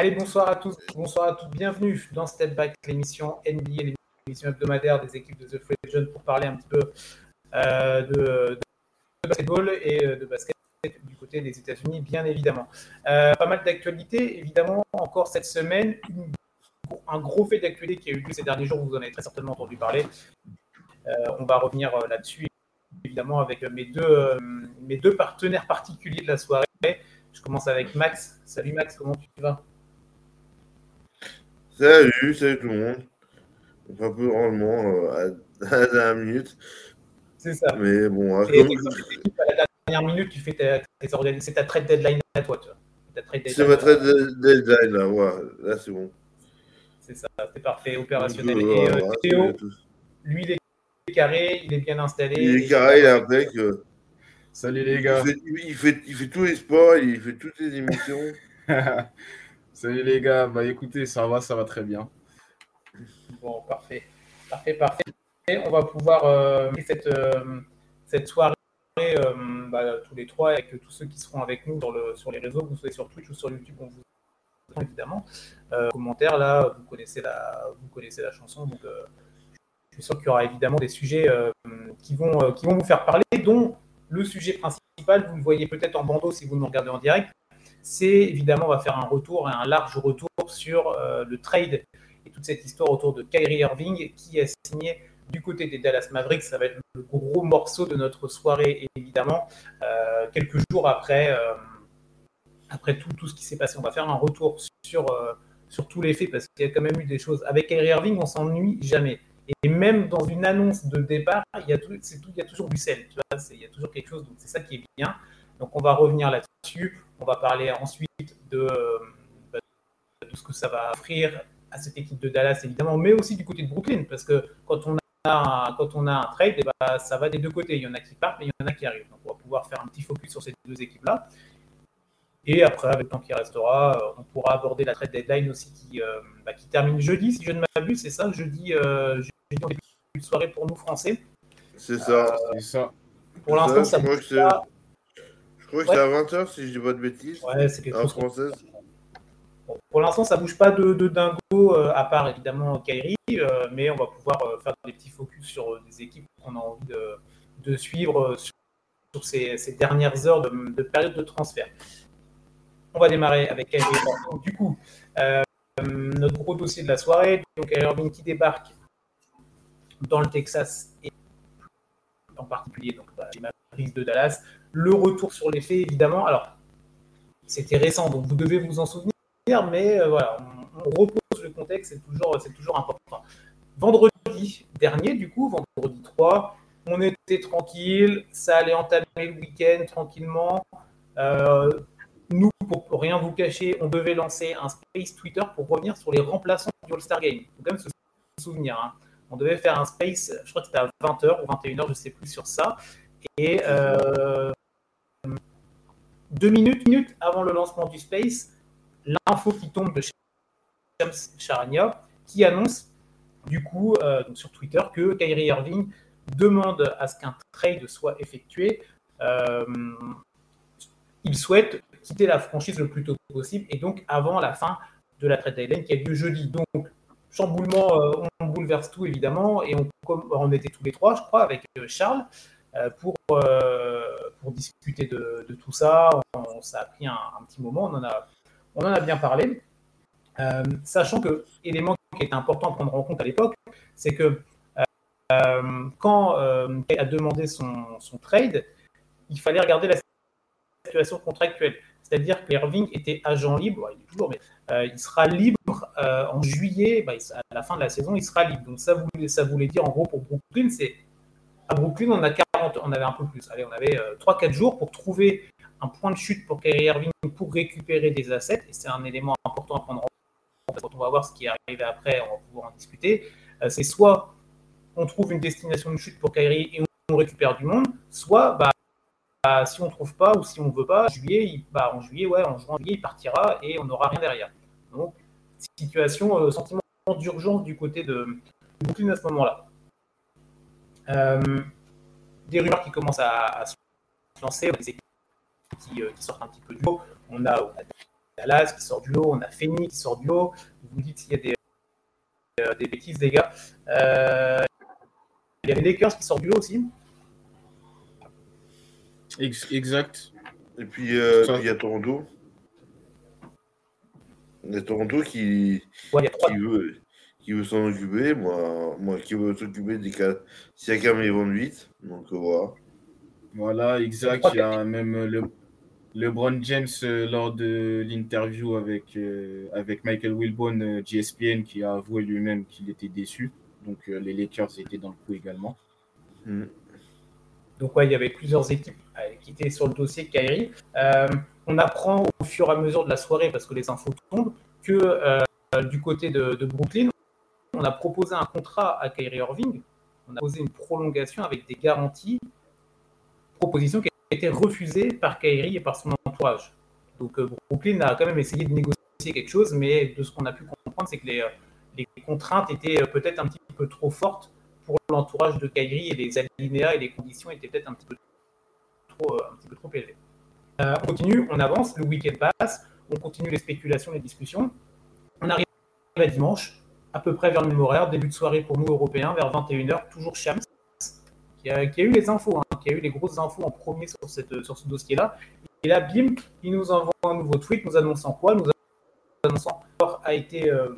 Allez, bonsoir à tous, bonsoir à toutes, bienvenue dans Step Back, l'émission NBA, l'émission hebdomadaire des équipes de The Free Agent pour parler un petit peu euh, de, basketball et euh, de basket du côté des États-Unis, bien évidemment. Euh, pas mal d'actualités, évidemment, encore cette semaine, un gros fait d'actualité qui a eu lieu ces derniers jours, vous en avez très certainement entendu parler. on va revenir là-dessus, évidemment, avec mes deux, mes deux partenaires particuliers de la soirée. Je commence avec Max. Salut Max, comment tu vas? Salut, salut tout le monde. On un peu rendement à, la dernière minute. C'est ça. Mais bon, à, la dernière minute, tu fais ta, c'est ta trade deadline à toi, tu vois. C'est ma trade deadline, là, ouais. là c'est bon. C'est ça, c'est parfait, opérationnel. Et euh, Théo, lui, il est carré, il est bien installé. Il est carré, il est impec. Salut les gars. Il fait, il, fait, il fait, tous les sports, il fait toutes les émissions. Salut les gars, bah écoutez, ça va, ça va très bien. Bon, parfait. Parfait, parfait. On va pouvoir euh, cette, euh, cette soirée euh, bah, tous les trois avec tous ceux qui seront avec nous sur, le, sur les réseaux, que vous soyez sur Twitch ou sur YouTube, on vous évidemment. commentaires là, vous connaissez la, vous connaissez la chanson, donc je suis sûr qu'il y aura évidemment des sujets qui, vont, qui vont vous faire parler, dont le sujet principal, vous le voyez peut-être en bandeau si vous nous regardez en direct, c'est évidemment, on va faire un retour, un large retour sur euh, le trade et toute cette histoire autour de Kyrie Irving qui a signé du côté des Dallas Mavericks. Ça va être le gros morceau de notre soirée, évidemment. Euh, quelques jours après, euh, après tout, tout ce qui s'est passé, on va faire un retour sur, sur tous les faits parce qu'il y a quand même eu des choses. Avec Kyrie Irving, on s'ennuie jamais. Et même dans une annonce de départ, il y a, tout, tout, il y a toujours du sel. Il y a toujours quelque chose. Donc c'est ça qui est bien. Donc on va revenir là-dessus. On va parler ensuite de, bah, de, ce que ça va offrir à cette équipe de Dallas, évidemment, mais aussi du côté de Brooklyn, parce que quand on a, quand on a un trade, eh ben, ça va des deux côtés. Il y en a qui partent, mais il y en a qui arrivent. Donc on va pouvoir faire un petit focus sur ces deux équipes-là. Et après, avec le temps qui restera, euh, on pourra aborder la trade deadline aussi qui, euh, bah, qui termine jeudi, si je ne m'abuse, c'est ça, jeudi, euh, jeudi en début de soirée pour nous Français. C'est ça, c'est ça. Pour l'instant, ça, ça je crois que c'est à 20h si je dis pas de bêtises. Ouais, c'est quelque chose. Française. pour l'instant, ça bouge pas de, dingo, euh, à part évidemment Kairi, euh, mais on va pouvoir euh, faire des petits focus sur des équipes qu'on a envie de, suivre sur, ces, dernières heures de, période de transfert. On va démarrer avec Kairi. du coup, notre gros dossier de la soirée, donc Irving qui débarque dans le Texas et en particulier donc, bah, les Mavericks de Dallas le retour sur les faits, évidemment. Alors, c'était récent, donc vous devez vous en souvenir, mais euh, voilà, on, repose le contexte, c'est toujours, c'est toujours important. Vendredi dernier, du coup, vendredi 3, on était tranquille, ça allait entamer le week-end tranquillement. Euh, nous, pour rien vous cacher, on devait lancer un space Twitter pour revenir sur les remplaçants du All-Star Game. Il faut quand même se souvenir. Hein. On devait faire un space, je crois que c'était à 20h ou 21h, je ne sais plus sur ça. Et euh, deux minutes, avant le lancement du Space, l'info qui tombe de Shams Charania qui annonce du coup euh, sur Twitter que Kyrie Irving demande à ce qu'un trade soit effectué. Euh, il souhaite quitter la franchise le plus tôt possible et donc avant la fin de la trade deadline qui a lieu jeudi. Donc chamboulement, on bouleverse tout évidemment et on, on était tous les trois, je crois, avec Charles. Euh, pour, euh, pour discuter de, tout ça. ça a pris un, petit moment, on en a, on en a bien parlé. Euh, sachant que l'élément qui était important à prendre en compte à l'époque, c'est que quand il a demandé son, son, trade, il fallait regarder la situation contractuelle. C'est-à-dire que Irving était agent libre, il est toujours, mais il sera libre en juillet, bah, à la fin de la saison, il sera libre. Donc ça voulait, ça voulait dire en gros pour Brooklyn, c'est à Brooklyn, on, a 40, on avait un peu plus. On avait 3-4 euh, jours pour trouver un point de chute pour Kyrie Irving pour récupérer des assets. Et c'est un élément important à prendre en compte. Quand on va voir ce qui est arrivé après, on va pouvoir en discuter. Euh, c'est soit on trouve une destination de chute pour Kyrie et on récupère du monde, soit bah, bah si on trouve pas ou si on veut pas, juillet, bah, en juillet, ouais, en juin, il partira et on n'aura rien derrière. Donc, situation, euh, sentiment d'urgence du côté de Brooklyn à ce moment-là. Des rumeurs qui commencent à, se lancer, des équipes qui, euh, qui, sortent un petit peu du lot. On a, Dallas qui sort du lot, on a Phoenix qui sort du lot. Vous me dites s'il y a des, euh, des bêtises, les gars. Euh, il y a les Lakers qui sortent du lot aussi. Exact. Et puis, euh, puis il y a Toronto. Il y a Toronto qui, Ouais, il y a trois. qui veut, qui veut s'en occuper. Moi, moi qui veut s'occuper des cas. Siakam et Van 8. Donc euh, voilà. Voilà, exact. Il y a même le LeBron James euh, lors de l'interview avec, euh, avec Michael Wilbon, euh, GSPN, qui a avoué lui-même qu'il était déçu. Donc euh, les Lakers étaient dans le coup également. Mm. Donc ouais, il y avait plusieurs équipes qui étaient sur le dossier de Kyrie. Euh, on apprend au fur et à mesure de la soirée, parce que les infos tombent, que euh, du côté de, de Brooklyn, on a proposé un contrat à Kyrie Irving. On a posé une prolongation avec des garanties. Proposition qui a été refusée par Kyrie et par son entourage. Donc euh, Brooklyn a quand même essayé de négocier quelque chose, mais de ce qu'on a pu comprendre, c'est que les, euh, contraintes étaient euh, peut-être un petit peu trop fortes pour l'entourage de Kyrie et les alinéas et les conditions étaient peut-être un petit peu trop, un élevées. On continue, on avance, le week-end passe, on continue les spéculations, les discussions. On arrive à dimanche, à peu près vers le même horaire, début de soirée pour nous Européens, vers 21h, toujours Shams, qui a, qui a eu les infos, hein, qui a eu les grosses infos en premier sur, cette, sur ce dossier-là. Et là, bim, il nous envoie un nouveau tweet nous annonçant quoi? Nous annonçant qu'un a été, euh,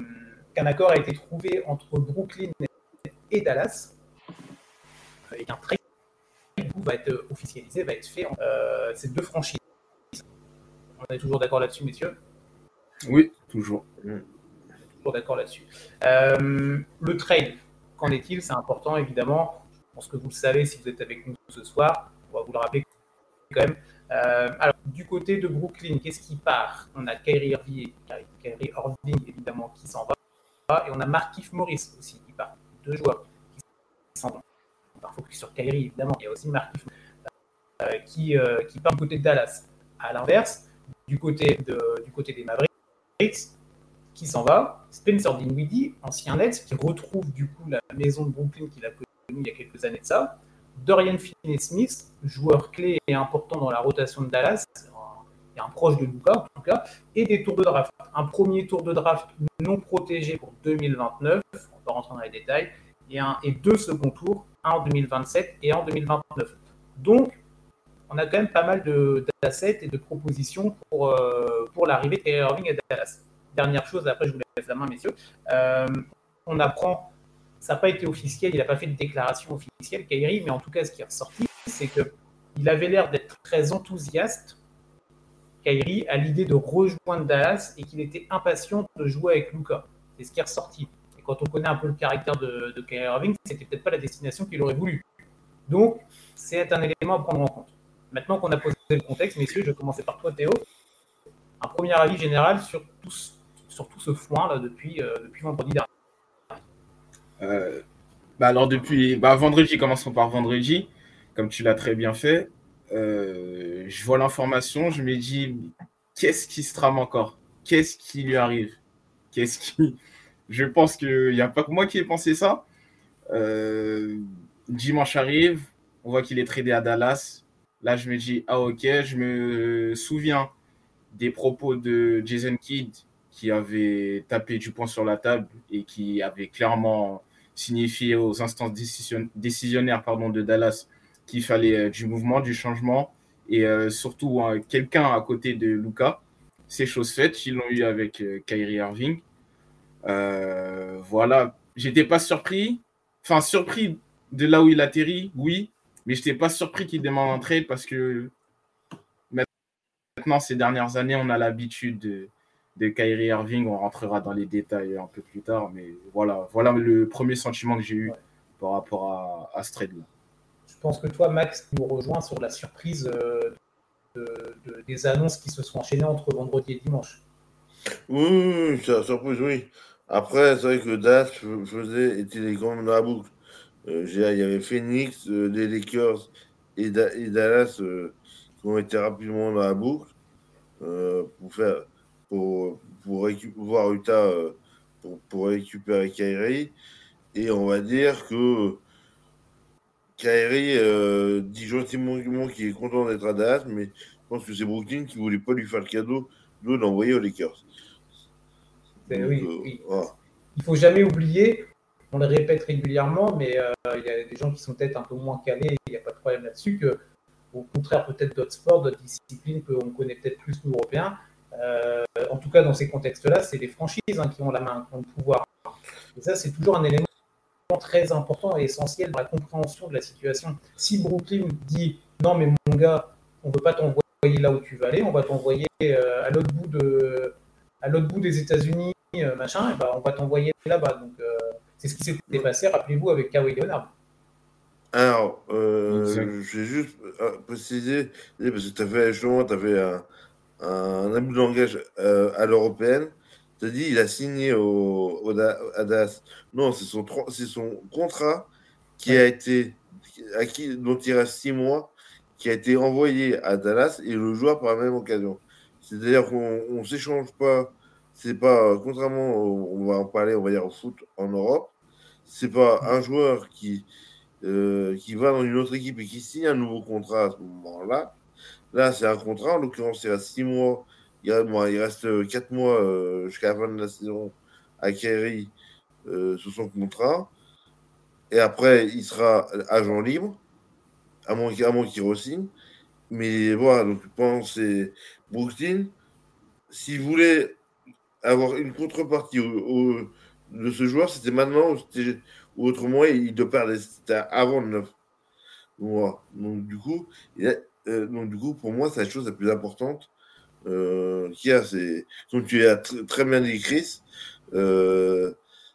qu'un accord a été trouvé entre Brooklyn et Dallas, et qu'un trade va être officialisé, va être fait entre euh, ces deux franchises. On est toujours d'accord là-dessus, messieurs? Oui, toujours. D'accord là-dessus. Euh, le trade, qu'en est-il? C'est important, évidemment. Je pense que vous le savez si vous êtes avec nous ce soir. On va vous le rappeler quand même. Euh, alors, du côté de Brooklyn, qu'est-ce qui part? On a Kyrie Irving, Kyrie Irving, évidemment, qui s'en va. Et on a Markif Morris aussi qui part. Deux joueurs qui s'en vont. Sur Kyrie, évidemment. Il y a aussi Markif euh, qui, qui part du côté de Dallas. À l'inverse, du côté, de, du côté des Mavericks, qui s'en va. Spencer Dinwiddie, ancien Nets, qui retrouve du coup la maison de Brooklyn qu'il a connue il y a quelques années de ça. Dorian Finney-Smith, joueur clé et important dans la rotation de Dallas, et un proche de Luka en tout cas, et des tours de draft. Un premier tour de draft non protégé pour 2029, on va rentrer dans les détails, et, deux seconds tours, un en 2027 et un en 2029. Donc, on a quand même pas mal d'assets et de propositions pour, euh, pour l'arrivée de Irving à Dallas. Dernière chose, après je vous laisse la main, messieurs. Euh, on apprend, ça n'a pas été officiel, il n'a pas fait de déclaration officielle, Kyrie, mais en tout cas, ce qui est ressorti, c'est qu'il avait l'air d'être très enthousiaste, Kyrie, à l'idée de rejoindre Dallas et qu'il était impatient de jouer avec Luca. C'est ce qui est ressorti. Et quand on connaît un peu le caractère de, de Kyrie Irving, c'était peut-être pas la destination qu'il aurait voulu. Donc, c'est un élément à prendre en compte. Maintenant qu'on a posé le contexte, messieurs, je vais commencer par toi, Théo. Un premier avis général sur tout, ce- sur tout ce foin là depuis, euh, vendredi dernier. Euh, bah alors depuis bah vendredi, commençons par vendredi, comme tu l'as très bien fait. euh, je vois l'information, je me dis qu'est-ce qui se trame encore? Qu'est-ce qui lui arrive? Qu'est-ce qui Je pense qu'il n'y a pas que moi qui ai pensé ça. Dimanche arrive, on voit qu'il est tradé à Dallas. Là, je me dis ah ok, je me souviens des propos de Jason Kidd qui avait tapé du poing sur la table et qui avait clairement signifié aux instances décision- décisionnaires pardon, de Dallas qu'il fallait euh, du mouvement, du changement et euh, surtout euh, quelqu'un à côté de Luca. C'est chose faite, ils l'ont eu avec euh, Kyrie Irving. Voilà, j'étais pas surpris, enfin surpris de là où il atterrit, oui, mais j'étais pas surpris qu'il demande un parce que maintenant, ces dernières années, on a l'habitude de, de Kyrie Irving. On rentrera dans les détails un peu plus tard, mais voilà, voilà le premier sentiment que j'ai eu Ouais. par rapport à, à ce trade-là. Je pense que toi, Max, tu nous rejoins sur la surprise euh, de- de- des annonces qui se sont enchaînées entre vendredi et dimanche. Oui, oui, oui, ça surprise, oui. Après, c'est vrai que Dallas f- faisait, était les grands dans la boucle. Euh, il y avait Phoenix, euh, les Lakers et, Da- et Dallas euh, qui ont été rapidement dans la boucle euh, pour faire pour, pour voir Utah euh, pour, pour récupérer Kyrie. Et on va dire que Kyrie euh, dit gentiment qu'il est content d'être à Dallas, mais je pense que c'est Brooklyn qui voulait pas lui faire le cadeau d'où d'envoyer aux Lakers. oui, Il faut jamais oublier, on le répète régulièrement, mais il y a des gens qui sont peut-être un peu moins calés, il n'y a pas de problème là-dessus, que au contraire peut-être d'autres sports, d'autres disciplines qu'on connaît peut-être plus nous Européens. Euh, en tout cas, dans ces contextes-là, c'est les franchises hein, qui ont la main, qui ont le pouvoir. Et ça, c'est toujours un élément très important et essentiel dans la compréhension de la situation. Si Brooklyn dit non, mais mon gars, on ne veut pas t'envoyer là où tu vas aller, on va t'envoyer euh, à l'autre bout de, à l'autre bout des États-Unis, euh, machin, et ben, on va t'envoyer là-bas. Donc, c'est ce qui s'est passé, rappelez-vous, avec Kawhi Leonard. Alors, euh, je vais juste préciser, parce que tu avais, justement, tu avais un, un abus de langage euh, à l'européenne. Tu as dit il a signé au, au à Dallas. Non, c'est son, son contrat qui a été, à qui, dont il reste six mois, qui a été envoyé à Dallas et le joueur par la même occasion. C'est-à-dire qu'on ne s'échange pas. C'est pas, contrairement, on va en parler, on va dire au foot en Europe, c'est pas un joueur qui euh, qui va dans une autre équipe et qui signe un nouveau contrat à ce moment-là, là, c'est un contrat. En l'occurrence, il reste 6 mois. Il reste, 4 mois euh, jusqu'à la fin de la saison à Kerry euh, sous son contrat. Et après, il sera agent libre, à moins, qu'il re-signe. Mais voilà, donc pense c'est Brooklyn. S'il voulait avoir une contrepartie de ce joueur, c'était maintenant ou autrement, il doit perdre. C'était avant le 9 mois. Donc, du coup, euh, donc, du coup, pour moi, c'est la chose la plus importante euh, qu'il y a. Comme tu as très bien dit, Chris, euh,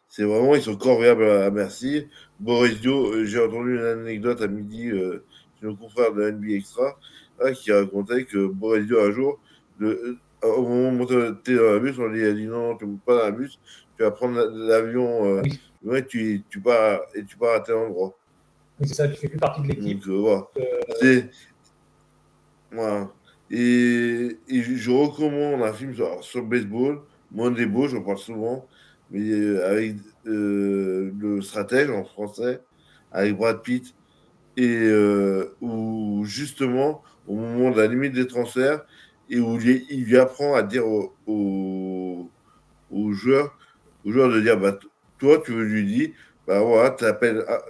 c'est vraiment, ils sont corvéables à, merci. Boris Dio, euh, j'ai entendu une anecdote à midi euh, chez nos confrères de NBA Extra hein, qui racontait que Boris Dio, un jour, le, au moment où on montait dans la bus, on lui a dit non, tu ne montes pas dans la bus, tu vas prendre l'avion ouais, tu, tu, pars, et tu pars à tel endroit. Oui, c'est ça, tu fais plus partie de l'équipe. Euh, euh, voilà. Et, je recommande un film sur, le baseball, moins des beaux, j'en parle souvent, mais euh, avec le stratège en français, avec Brad Pitt, et où justement, au moment de la limite des transferts, et où il, il lui apprend à dire aux, aux joueurs, aux joueurs de dire bah, toi, tu lui dis, bah voilà, ah,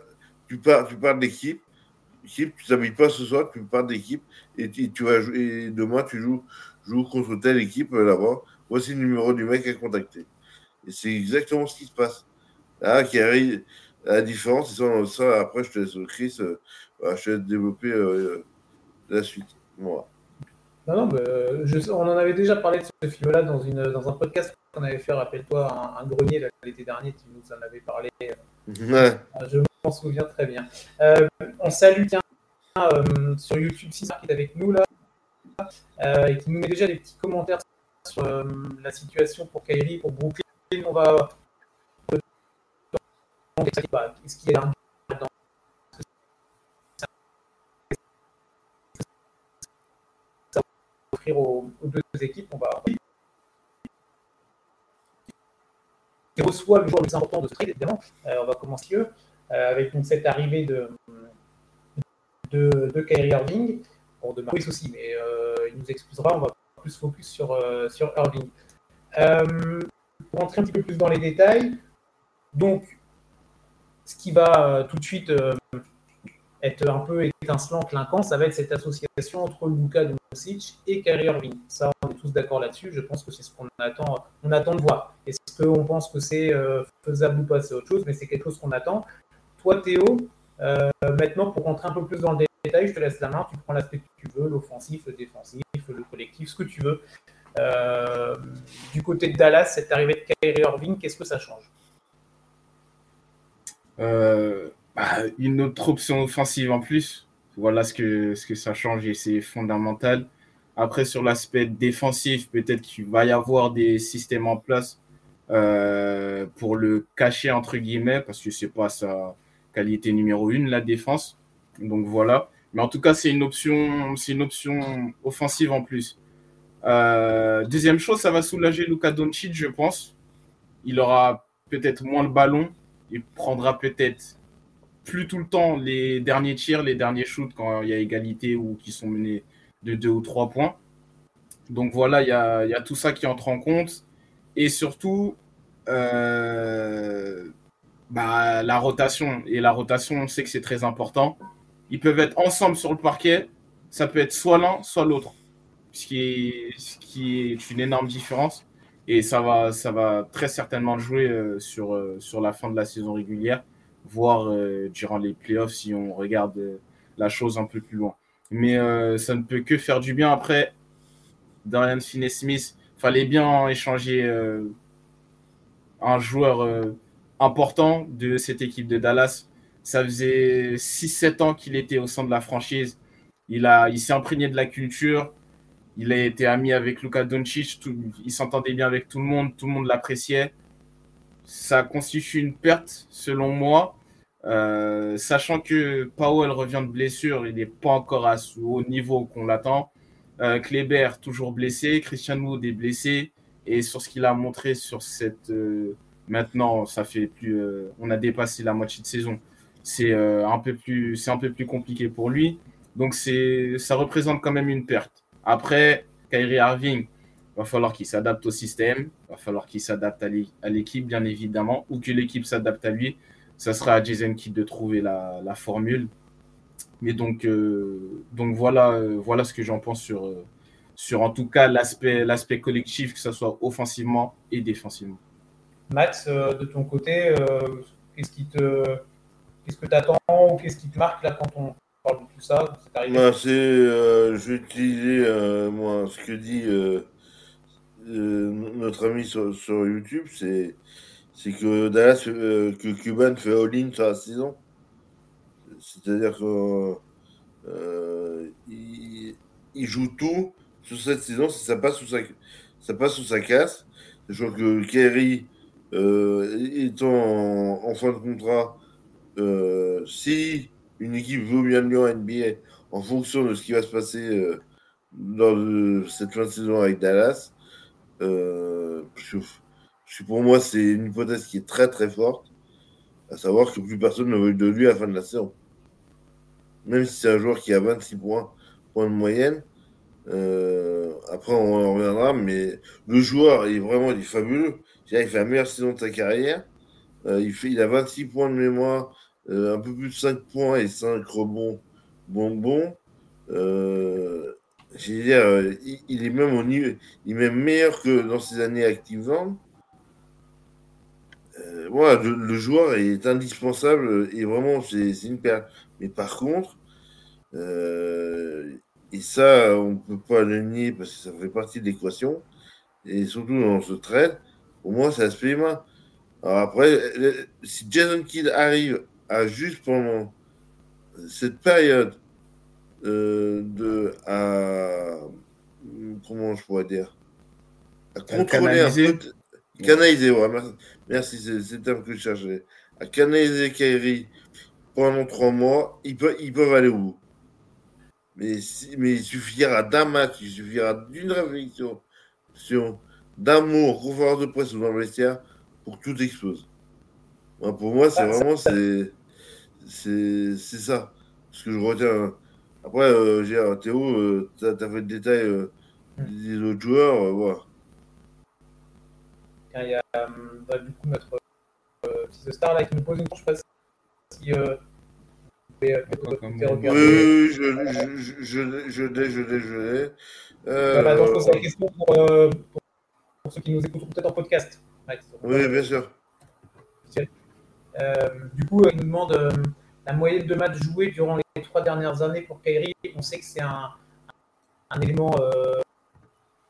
tu pars, tu pars d'équipe, tu t'habites pas ce soir, tu pars d'équipe et tu, vas jouer, demain tu joues, joues contre telle équipe euh, là-bas. Voici le numéro du mec à contacter. Et c'est exactement ce qui se passe. Là, qui arrive, la différence, c'est ça, après je te laisse Chris, euh, bah, je te laisse développer euh, la suite. Voilà. Non, non, je, on en avait déjà parlé de ce film-là dans, dans un podcast qu'on avait fait, rappelle-toi, un, grenier l'été dernier, tu nous en avais parlé. Je m'en souviens très bien. Euh, on salue, euh, sur YouTube, si qui est avec nous là, et qui nous met déjà des petits commentaires sur la situation pour Kyrie, pour Brooklyn. On va. Qu'il y a un offrir aux, deux équipes, on va qui reçoit le joueur le plus important de ce trade, évidemment. Euh, on va commencer euh, avec cette arrivée de, de, de Irving. Bon, de aussi, mais euh, il nous excusera, on va plus focus sur, sur Irving. pour entrer un petit peu plus dans les détails, donc, ce qui va tout de suite être un peu étincelant, clinquant, ça va être cette association entre Luka Doncic et Kyrie Irving. Ça, on est tous d'accord là-dessus. Je pense que c'est ce qu'on attend, on attend de voir. Est-ce qu'on pense que c'est euh, faisable ou pas C'est autre chose, mais c'est quelque chose qu'on attend. Théo, euh, maintenant, pour rentrer un peu plus dans le détail, je te laisse la main. Tu prends l'aspect que tu veux, l'offensif, le défensif, le collectif, ce que tu veux. Euh, du côté de Dallas, cette arrivée de Kyrie Irving, qu'est-ce que ça change? Bah, une autre option offensive en plus. Voilà ce que, ce que ça change et c'est fondamental. Après, sur l'aspect défensif, peut-être qu'il va y avoir des systèmes en place euh, pour le cacher, entre guillemets, parce que c'est pas sa qualité numéro une, la défense. Donc voilà. Mais en tout cas, c'est une option, c'est une option offensive en plus. Euh, deuxième chose, ça va soulager Luka Doncic, je pense. Il aura peut-être moins le ballon. Il prendra peut-être plus tout le temps les derniers tirs, les derniers shoots quand il y a égalité ou qui sont menés de deux ou trois points. Donc voilà, il y a, tout ça qui entre en compte. Et surtout, euh, bah, la rotation. Et la rotation, on sait que c'est très important. Ils peuvent être ensemble sur le parquet. Ça peut être soit l'un, soit l'autre. Ce qui, est, une énorme différence. Et ça va, ça va très certainement jouer euh, sur, euh, sur la fin de la saison régulière, voire durant les playoffs si on regarde la chose un peu plus loin. Mais ça ne peut que faire du bien. Après, Dorian Finney-Smith, fallait bien échanger euh, un joueur euh, important de cette équipe de Dallas. Ça faisait 6-7 ans qu'il était au sein de la franchise. Il, a, il s'est imprégné de la culture. Il a été ami avec Luka Doncic. il s'entendait bien avec tout le monde. Tout le monde l'appréciait. Ça constitue une perte, selon moi. Euh, sachant que Powell revient de blessure, il n'est pas encore à, au niveau qu'on l'attend. Euh, Kleber, toujours blessé. Christian Wood est blessé. Et sur ce qu'il a montré sur cette. Euh, maintenant, ça fait plus. Euh, on a dépassé la moitié de saison. C'est un, peu plus, un peu plus compliqué pour lui. Donc, ça représente quand même une perte. Après, Kyrie Irving, va falloir qu'il s'adapte au système, va falloir qu'il s'adapte à l'équipe, bien évidemment, ou que l'équipe s'adapte à lui. Ça sera à Jason Kidd de trouver la, formule. Mais donc, euh, donc voilà, euh, voilà ce que j'en pense sur, euh, sur en tout cas l'aspect collectif, que ce soit offensivement et défensivement. Max, de ton côté, qu'est-ce qui te, qu'est-ce que tu attends ou qu'est-ce qui te marque là quand on parle de tout ça bah, c'est, je vais utiliser moi ce que dit notre ami sur, YouTube, c'est, c'est que Dallas, que Cuban fait all-in sur la saison. C'est-à-dire qu'il euh, joue tout sur cette saison, si ça passe sous sa, ça passe sous sa casse. Je crois que Kerry, euh, étant en, fin de contrat, euh, si une équipe veut bien lui en NBA, en fonction de ce qui va se passer dans cette fin de saison avec Dallas, pour moi, c'est une hypothèse qui est très très forte, à savoir que plus personne ne veut de lui à la fin de la saison même si c'est un joueur qui a 26 points, points de moyenne. Euh, après, on en reviendra, mais le joueur est vraiment il est fabuleux. Il fait la meilleure saison de sa carrière. Euh, il, fait, il a 26 points de mémoire, euh, un peu plus de 5 points et 5 rebonds bonbons. Euh, dire, il, est même au niveau, il est même meilleur que dans ses années activantes. voilà, le, joueur est indispensable et vraiment, c'est une perte. Mais par contre, euh, et ça, on ne peut pas le nier parce que ça fait partie de l'équation. Et surtout dans ce trade, pour moi, ça se fait. Alors après, si Jason Kidd arrive à juste pendant cette période euh, de à comment je pourrais dire? À contrôler un peu canaliser ouais, merci, c'est le terme que je cherchais. À canaliser Kyrie pendant trois mois, ils peuvent, ils peuvent aller au bout. Mais, mais il suffira d'un match, il suffira d'une réflexion, d'amour, conférence de presse ou dans le vestiaire pour que tout explose. pour moi, c'est vraiment c'est, c'est, ça. Ce que je retiens. Après, euh, j'ai Théo, euh, tu as, fait le détail euh, des autres joueurs. voilà. Il y a bah, du coup notre petit star là qui nous pose une question, je sais si euh, oui, je, je, je, je l'ai, je l'ai, je l'ai. Euh... Voilà, donc, c'est la question pour, euh, pour, ceux qui nous écoutent peut-être en podcast. oui, bien sûr. Euh, du coup, il nous demande euh, la moyenne de matchs joués durant les trois dernières années pour Kairi. On sait que c'est un, un élément euh,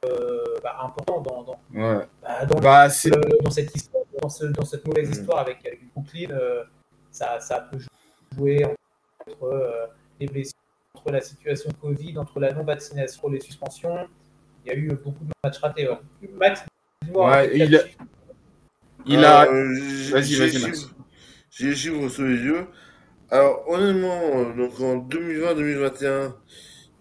euh, bah, important dans, dans, ouais. bah, dans, bah, dans, cette histoire, dans, ce, dans cette mauvaise mm. histoire avec, avec Brooklyn. ça, ça peut jouer en entre euh, les blessures, entre la situation Covid, entre la non-vaccination, les suspensions. Il y a eu beaucoup de matchs ratés. Max, dis-moi. Ouais, il, a... il a. Euh, vas-y, vas-y, Max. J'ai les chiffres sous les yeux. Alors, honnêtement, donc en 2020-2021,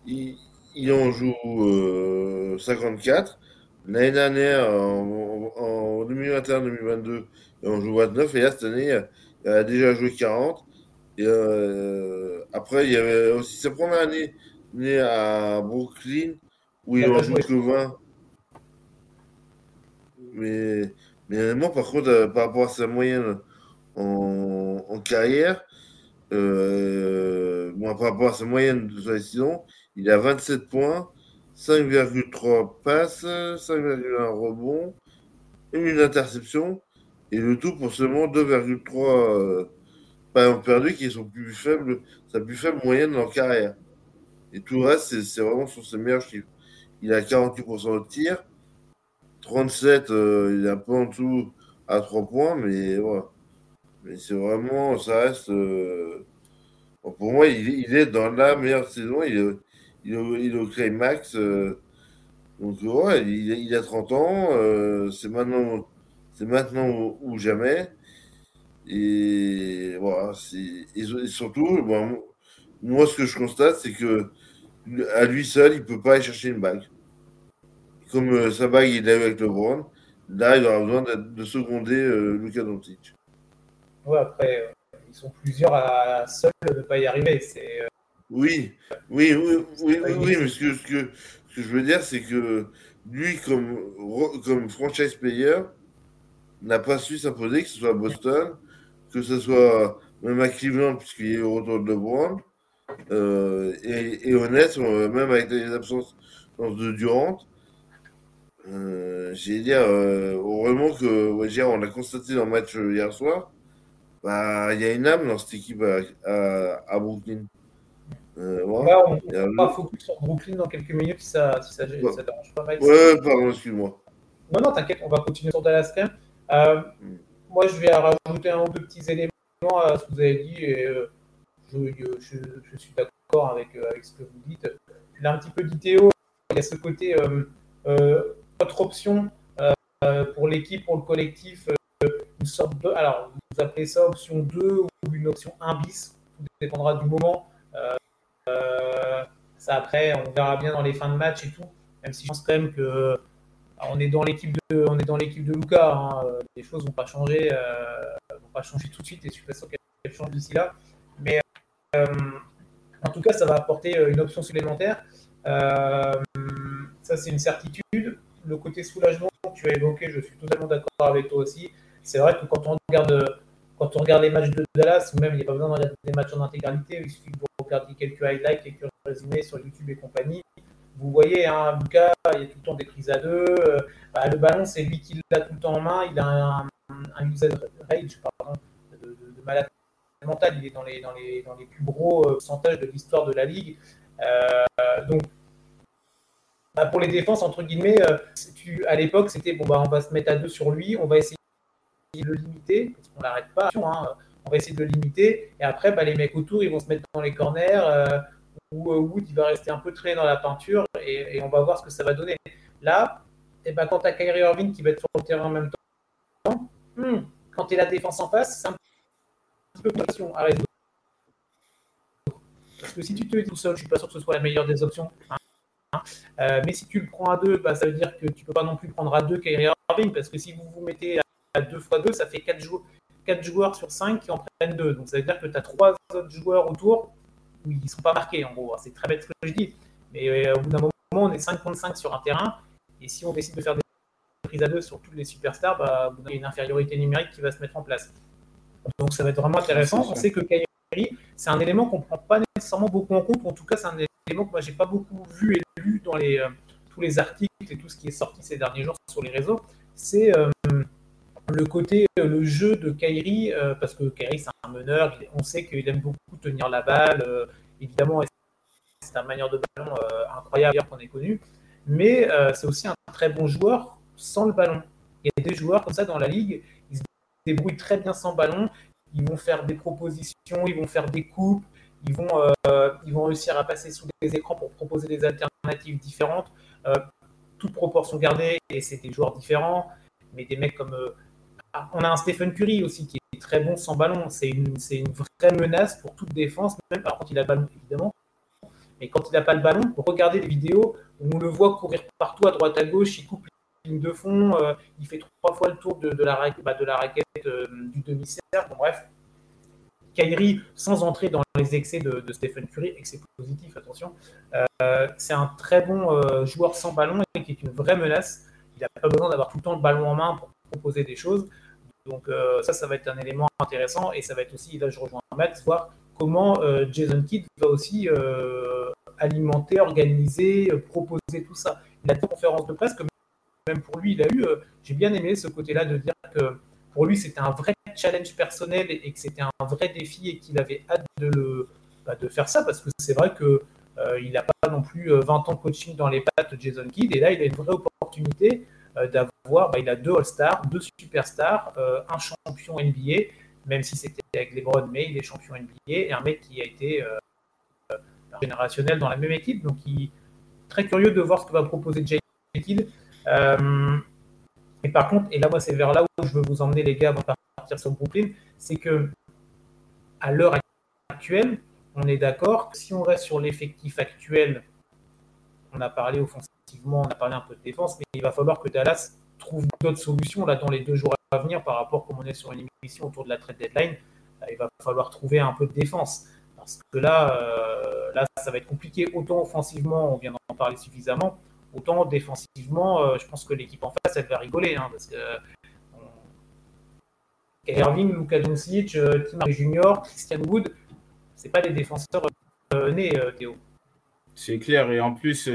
il, il, en joue euh, 54. L'année dernière, en, en 2021-2022, il en joue 29. Et là, cette année, il a déjà joué 40. Et, euh, après, il y avait aussi sa première année née à Brooklyn, où il en joue que 20. Mais, mais moi, par contre, euh, par rapport à sa moyenne en, carrière, euh, par rapport à sa moyenne de sa saison, il a 27 points, 5,3 passes, 5,1 rebonds, une interception, et le tout pour seulement 2,3 pas perdu qui est son plus faible, sa plus faible moyenne en carrière. Et tout le reste, c'est vraiment sur ses meilleurs chiffres. Il a 48% de tir, 37, euh, il est un peu en dessous à 3 points, mais c'est vraiment, ça reste. Euh, pour moi, il, est dans la meilleure saison. Il est, il est, au climax. Euh, donc, ouais, il, a 30 ans. c'est maintenant, ou jamais. Et voilà, et surtout, moi, ce que je constate, c'est que à lui seul, il ne peut pas aller chercher une bague. Comme euh, sa bague, il l'a avec LeBron, là, il aura besoin de, seconder euh, Luka Doncic. Ouais, après, euh, ils sont plusieurs à seul ne pas y arriver. Oui, oui, oui, oui, oui, mais ce que, ce, que, ce que je veux dire, c'est que lui, comme, comme franchise player, n'a pas su s'imposer, que ce soit à Boston, que ce soit même à Cleveland, puisqu'il est au retour de LeBron, euh, et, et, honnête, euh, même avec les absences de Durant, euh, j'ai dire, euh, heureusement que, ouais, on l'a constaté dans le match hier soir, bah, il y a une âme dans cette équipe à, à, Brooklyn. Euh, ouais, on va focus sur Brooklyn dans quelques minutes si ça, si ça, ouais. ça dérange pas. Ouais, pardon, excuse-moi. Non, non, t'inquiète, on va continuer sur Dallas quand même. Mm moi, je vais rajouter un ou deux petits éléments à ce que vous avez dit et euh, je, suis d'accord avec, euh, avec, ce que vous dites. Il a un petit peu dit Théo, il y a ce côté euh, autre option pour l'équipe, pour le collectif, une sorte de. Alors, vous appelez ça option 2 ou une option 1 bis, tout dépendra du moment. ça, après, on verra bien dans les fins de match et tout, même si je pense quand même que on est dans l'équipe de, on est dans l'équipe de Luca. Hein. Les choses vont pas changer, vont pas changer tout de suite et je suis pas sûr qu'elles changent d'ici là. Euh, en tout cas, ça va apporter euh, une option supplémentaire. ça, c'est une certitude. Le côté soulagement que tu as évoqué, je suis totalement d'accord avec toi aussi. C'est vrai que quand on regarde, quand on regarde les matchs de Dallas, même il n'y a pas besoin de regarder des matchs en intégralité, il suffit de regarder quelques highlights, quelques résumés sur YouTube et compagnie vous voyez, hein, Lucas, il y a tout le temps des prises à deux. Euh, bah, le ballon, c'est lui qui l'a tout le temps en main. Il a un, un, usage rage pardon, de, de, malade mental. Il est dans les, dans les, dans les plus gros euh, pourcentages de l'histoire de la ligue. Euh, donc, bah, pour les défenses, entre guillemets, tu, à l'époque, c'était bon, bah, on va se mettre à deux sur lui, on va essayer de le limiter, parce qu'on n'arrête pas. Hein, on va essayer de le limiter. Et après, bah, les mecs autour, ils vont se mettre dans les corners où euh, Wood il va rester un peu traîné dans la peinture et, on va voir ce que ça va donner. Là, et eh ben, quand tu as Kyrie Irving qui va être sur le terrain en même temps, hmm, quand tu es la défense en face, c'est un résoudre. Parce que si tu te dis tout seul, je suis pas sûr que ce soit la meilleure des options. Hein. Euh, mais si tu le prends à deux, bah, ça veut dire que tu peux pas non plus prendre à deux Kyrie Irving, parce que si vous vous mettez à deux fois deux, ça fait quatre joueurs, joueurs sur 5 qui en prennent deux. Donc ça veut dire que tu as trois autres joueurs autour ils ne sont pas marqués, en gros. C'est très bête ce que je dis. Mais euh, au bout d'un moment, on est 5 contre 5 sur un terrain. Et si on décide de faire des prises à deux sur toutes les superstars, bah, il y a une infériorité numérique qui va se mettre en place. Donc ça va être vraiment intéressant. On sait que Kyrie, c'est un élément qu'on ne prend pas nécessairement beaucoup en compte. En tout cas, c'est un élément que moi, j'ai pas beaucoup vu et lu dans les, euh, tous les articles et tout ce qui est sorti ces derniers jours sur les réseaux. C'est euh, le côté, euh, le jeu de Kairi, euh, parce que Kairi c'est un meneur, on sait qu'il aime beaucoup tenir la balle, évidemment c'est un manière de ballon incroyable qu'on ait connu, mais c'est aussi un très bon joueur sans le ballon. Il y a des joueurs comme ça dans la ligue, débrouillent très bien sans ballon, ils vont faire des propositions, ils vont faire des coupes, ils vont, vont réussir à passer sous des écrans pour proposer des alternatives différentes, toutes proportions gardées, et c'est des joueurs différents, mais des mecs comme on a un Stephen Curry aussi qui est très bon sans ballon. C'est une, vraie menace pour toute défense, même quand il a le ballon, évidemment. Mais quand il n'a pas le ballon, regardez les vidéos, on le voit courir partout à droite à gauche, il coupe de fond, euh, il fait trois fois le tour de, la, bah, de la raquette euh, du demi-cercle. Bref, Kyrie, sans entrer dans les excès de, Stephen Curry, excès positif, attention, euh, c'est un très bon joueur sans ballon et qui est une vraie menace. Il n'a pas besoin d'avoir tout le temps le ballon en main pour proposer des choses. Donc ça, ça va être un élément intéressant et ça va être aussi, là je rejoins Max, voir comment Jason Kidd va aussi alimenter, organiser, proposer tout ça. Il a des conférences de presse que même pour lui, il a eu, j'ai bien aimé ce côté-là de dire que pour lui, c'était un vrai challenge personnel et que c'était un vrai défi et qu'il avait hâte de, le, bah, de faire ça parce que c'est vrai que euh, il n'a pas non plus 20 euh, ans coaching dans les pattes de Jason Kidd et là il a une vraie opportunité euh, d'avoir, bah, il a deux All-Stars, deux superstars, un champion NBA, même si c'était avec LeBron, mais il est champion NBA et un mec qui a été générationnel dans la même équipe, donc il très curieux de voir ce que va proposer Jason Kidd. Et par contre, et là, moi, c'est vers là où je veux vous emmener, les gars, avant de partir sur Brooklyn, c'est que à l'heure actuelle, on est d'accord que si on reste sur l'effectif actuel, on a parlé offensivement, on a parlé un peu de défense, mais il va falloir que Dallas trouve d'autres solutions là dans les deux jours à venir par rapport comme on est sur une émission autour de la trade deadline. Euh, il va falloir trouver un peu de défense parce que là, euh, là, ça va être compliqué. Autant offensivement, on vient d'en parler suffisamment, Autant défensivement, euh, je pense que l'équipe en face, elle va rigoler. Hein, parce que Irving, Luka Doncic, euh, Tim Junior, Christian Wood, c'est pas des défenseurs euh, nés, Théo. C'est clair. Et en plus,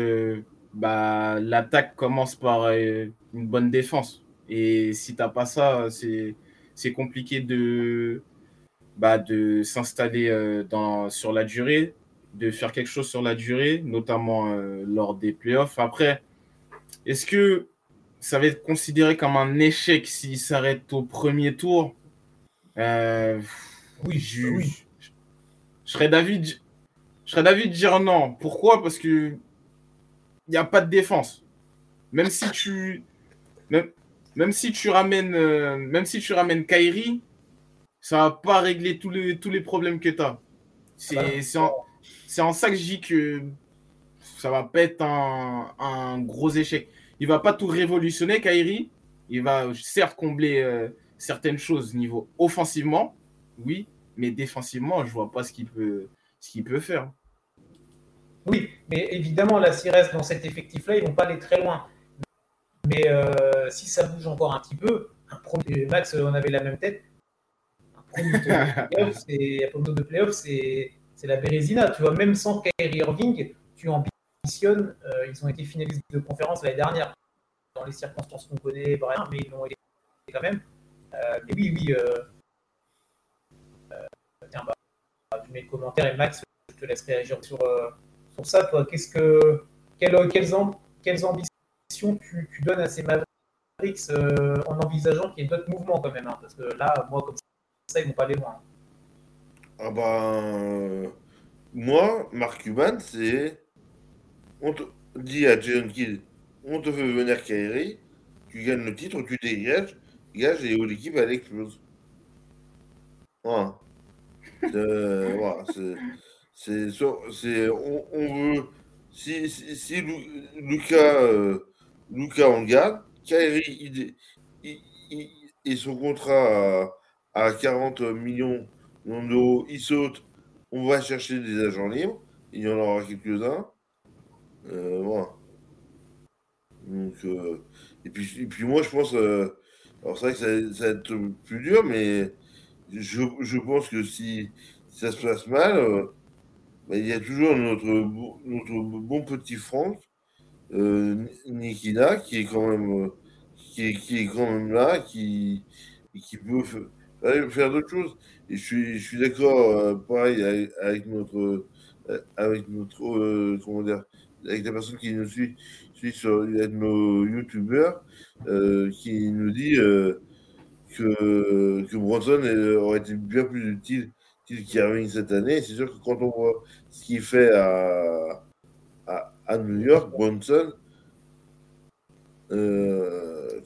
bah, l'attaque commence par une bonne défense. Et si tu n'as pas ça, c'est compliqué de, bah, de s'installer sur la durée de faire quelque chose sur la durée, notamment euh, lors des playoffs. Après, est-ce que ça va être considéré comme un échec s'il s'arrête au premier tour? Euh, Oui, je, oui. Je, serais d'avis je serais d'avis de dire non. Pourquoi? Parce que il n'y a pas de défense. Même si tu même, même si tu ramènes euh, même si tu ramènes Kairi, ça va pas régler tous les tous les problèmes que tu as. C'est c'est en ça que je dis que ça va pas être un, gros échec. Il va pas tout révolutionner, Kairi. Il va certes combler euh, certaines choses niveau offensivement, oui, mais défensivement, je vois pas ce qu'il peut, ce qu'il peut faire. Oui, mais évidemment, là, s'il reste dans cet effectif-là, ils vont pas aller très loin. Mais euh, si ça bouge encore un petit peu, Max, on avait la même tête. Un premier de playoff, c'est c'est la Bérésina. Tu vois, même sans Kyrie Irving, tu ambitionnes. Euh, ils ont été finalistes de conférence l'année dernière, dans les circonstances qu'on connaît, mais ils l'ont été quand même. Euh, mais oui, oui. Euh, tiens, bah, tu mets le commentaire et Max, je te laisse réagir sur, sur ça. Toi, qu'est-ce que, quelles, quelles, ambitions tu, donnes à ces Mavericks en envisageant qu'il y ait d'autres mouvements quand même hein, Parce que là, moi, comme ça, ils vont pas aller loin. Ah ben, moi, Mark Cuban, c'est. On te dit à Jason Kidd, on te fait venir Kairi, tu gagnes le titre, tu dégages, gage et l'équipe elle explose. Voilà. Euh, voilà c'est. C'est. On, on, veut. Si, si, si Lucas, euh, Lucas on garde, Kairi, il, et son contrat à, à 40 millions Nondo, il saute. On va chercher des agents libres. Il y en aura quelques-uns. Euh, voilà. Donc, euh, et, puis, et puis moi, je pense. Euh, alors, c'est vrai que ça, va être plus dur, mais je, je pense que si, ça se passe mal, bah, il y a toujours notre, notre bon petit Franck, Nikina, qui est quand même. qui, est, qui est quand même là, qui, qui peut faire d'autres choses. Et je suis, je suis d'accord, euh, pareil, avec, notre, euh, avec notre, euh, comment dire, avec la personne qui nous suit, suit sur nos youtubeurs, qui nous dit que, que Bronson aurait été bien plus utile qu'Irving cette année. C'est sûr que quand on voit ce qu'il fait à, à, à, New York, Bronson,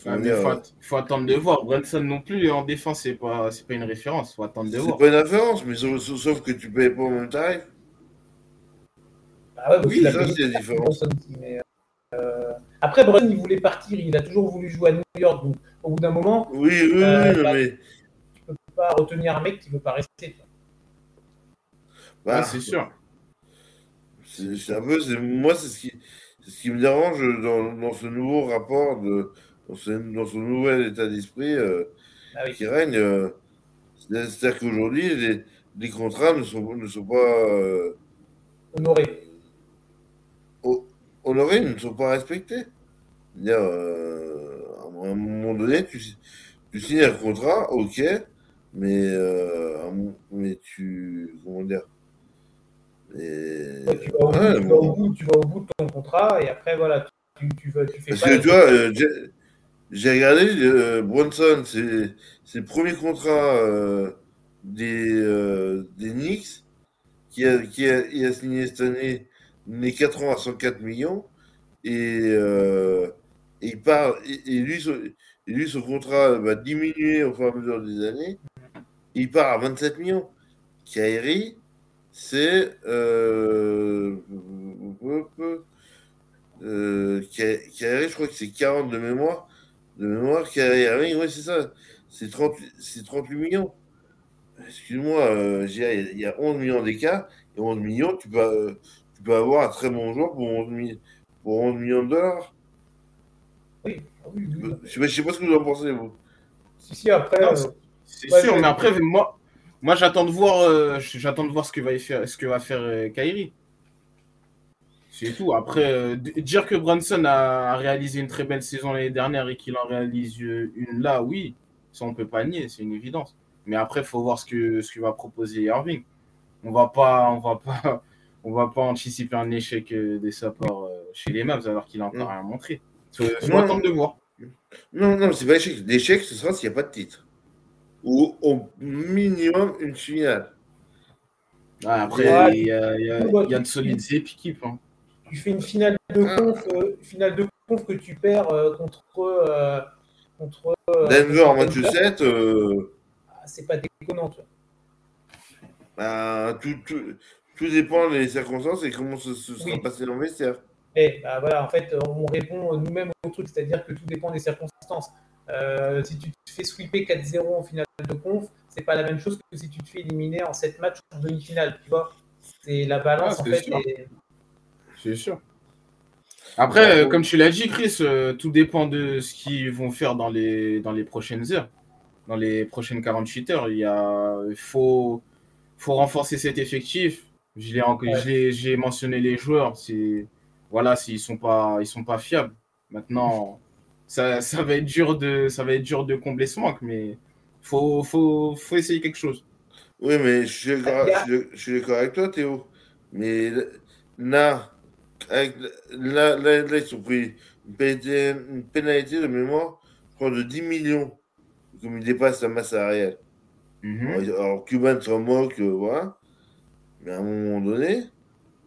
il faut, attendre de voir. Brunson non plus en défense, c'est pas, pas une référence. Il faut attendre de voir. C'est pas une référence, mais sauf, que tu payes pas au même tarif. Ah ouais, oui, ça, c'est la différence. Euh, après, Brunson, il voulait partir. Il a toujours voulu jouer à New York. Donc, au bout d'un moment. Oui, oui, oui, euh, bah, mais. Tu peux pas retenir un mec qui veut pas rester. Bah, Ah, c'est sûr. c'est c'est un peu, c'est- moi, c'est ce qui, c'est ce qui me dérange dans, dans ce nouveau rapport, de, dans, ce, dans ce nouvel état d'esprit euh, Ah oui. qui règne. euh, c'est- C'est-à-dire qu'aujourd'hui, les, les contrats ne sont, ne sont pas euh, Honoré. ho- honorés, ne sont pas respectés. C'est-à-dire, euh, à un moment donné, tu, tu signes un contrat, ok, mais, euh, à mais tu. Comment dire Ouais, tu, vas au bout, Ouais, tu, vas au bout, tu vas au bout de ton contrat et après, voilà, tu, tu, tu fais Parce pas. que tu vois, euh, j'ai regardé euh, Brunson, c'est le premier contrat euh, des, euh, Knicks qui a, qui a, signé cette année les 4 ans à 104 millions et, euh, et il part et, lui, son, et lui son contrat va diminuer au fur et à mesure des années. Il part à 27 millions. Kyrie, c'est Kyrie, je crois que c'est 40 de mémoire. De mémoire, Irving, oui, c'est ça. C'est 38, c'est 38 millions. Excuse-moi, euh, il y a- il y a 11 millions d'écart. Et 11 millions, tu peux, euh, tu peux avoir un très bon joueur pour 11, mi- pour 11 millions de dollars. Oui, ah oui, oui, oui. Je sais pas, je sais pas ce que vous en pensez, vous. Si, si, après. Euh, C'est Ouais, sûr, mais après, moi, moi j'attends de voir, euh, j'attends de voir ce que va faire, ce que va faire euh, Kyrie. C'est tout. Après, euh, dire que Brunson a, réalisé une très belle saison l'année dernière et qu'il en réalise euh, une là, oui, ça on peut pas nier, c'est une évidence. Mais après, il faut voir ce que ce que va proposer Irving. On va pas, on va pas, on va pas anticiper un échec euh, de sa part chez les Mavs alors qu'il a encore rien montré. Non. attendre de voir. Non, non, c'est pas échec. L'échec, ce sera s'il n'y a pas de titre. Ou au minimum une finale. Ah, après, Ouais. il y, a, il y a- il y a de solides équipes. hein. Tu fais une finale de conf, euh, finale de conf que tu perds euh, contre. euh, contre euh, Denver, contre match Denver, 7, euh, ah, c'est pas déconnant, tu vois. bah, tout, tout, tout dépend des circonstances et comment ce, ce sera Oui. passé dans le vestiaire. Et bah, voilà, en fait, on répond nous-mêmes au truc, c'est-à-dire que tout dépend des circonstances. Euh, si tu te fais sweeper 4-0 en finale de conf, c'est pas la même chose que si tu te fais éliminer en 7 matchs en demi-finale, tu vois. C'est la balance, Ah, en fait. est- C'est sûr. Après, euh, comme tu l'as dit, Chris, euh, tout dépend de ce qu'ils vont faire dans les, dans les prochaines heures, dans les prochaines 48 heures. Il y a, faut, faut renforcer cet effectif. Je l'ai, en- Ouais. je l'ai- j'ai mentionné les joueurs. C'est, voilà, s'ils sont pas, ils sont pas fiables. Maintenant, ça, ça va être dur de, ça va être dur de combler ce manque, mais faut, faut, faut essayer quelque chose. Oui, mais je suis d'accord avec toi, Théo. Mais là, avec, là, là, là, ils ont pris une pénalité, une pénalité de mémoire, de 10 millions, comme ils dépassent la masse salariale. Mhm. Alors, alors, Cuban s'en moque, euh, voilà. Mais à un moment donné,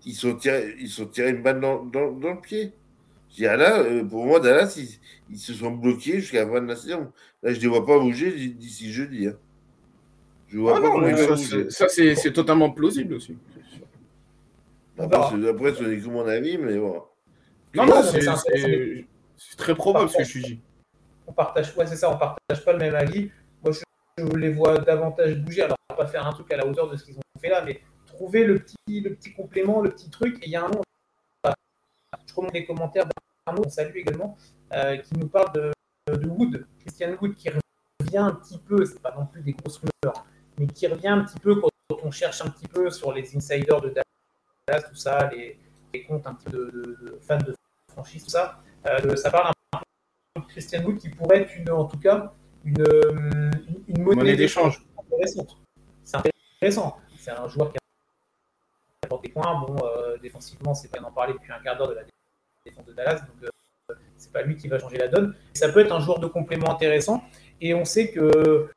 ils sont tirés, ils sont tirés une balle dans, dans, dans le pied. Euh, pour moi, Dallas, ils, ils se sont bloqués jusqu'à la fin de la saison. Là, je ne les vois pas bouger d'ici jeudi. Hein. Je vois Ah pas non, ça, c'est totalement plausible aussi. Après, c'est- après, ce n'est que mon avis, mais bon. Non, non, c'est très probable ce que tu dis. on partage, ouais, c'est ça, on partage pas le même avis. Moi, je, je les vois davantage bouger. Alors, on va pas faire un truc à la hauteur de ce qu'ils ont fait là, mais trouver le petit, le petit complément, le petit truc. Et il y a un nom, je remonte les commentaires d'Arnaud, on salue également, euh, qui nous parle de, de Wood, Christian Wood, qui revient un petit peu, c'est pas non plus des grosses rumeurs, mais qui revient un petit peu quand on cherche un petit peu sur les insiders de Dallas, tout ça, les, les comptes un petit peu de, de- de fans de franchise, tout ça. Euh, ça parle un peu de Christian Wood qui pourrait être une, en tout cas une, euh, une, une monnaie, Monnaie d'échange. intéressante. C'est intéressant. C'est un joueur qui apporte des points. Bon, euh, défensivement, c'est pas d'en parler depuis un quart d'heure de la défense de Dallas, donc euh, c'est pas lui qui va changer la donne. Ça peut être un joueur de complément intéressant. Et on sait que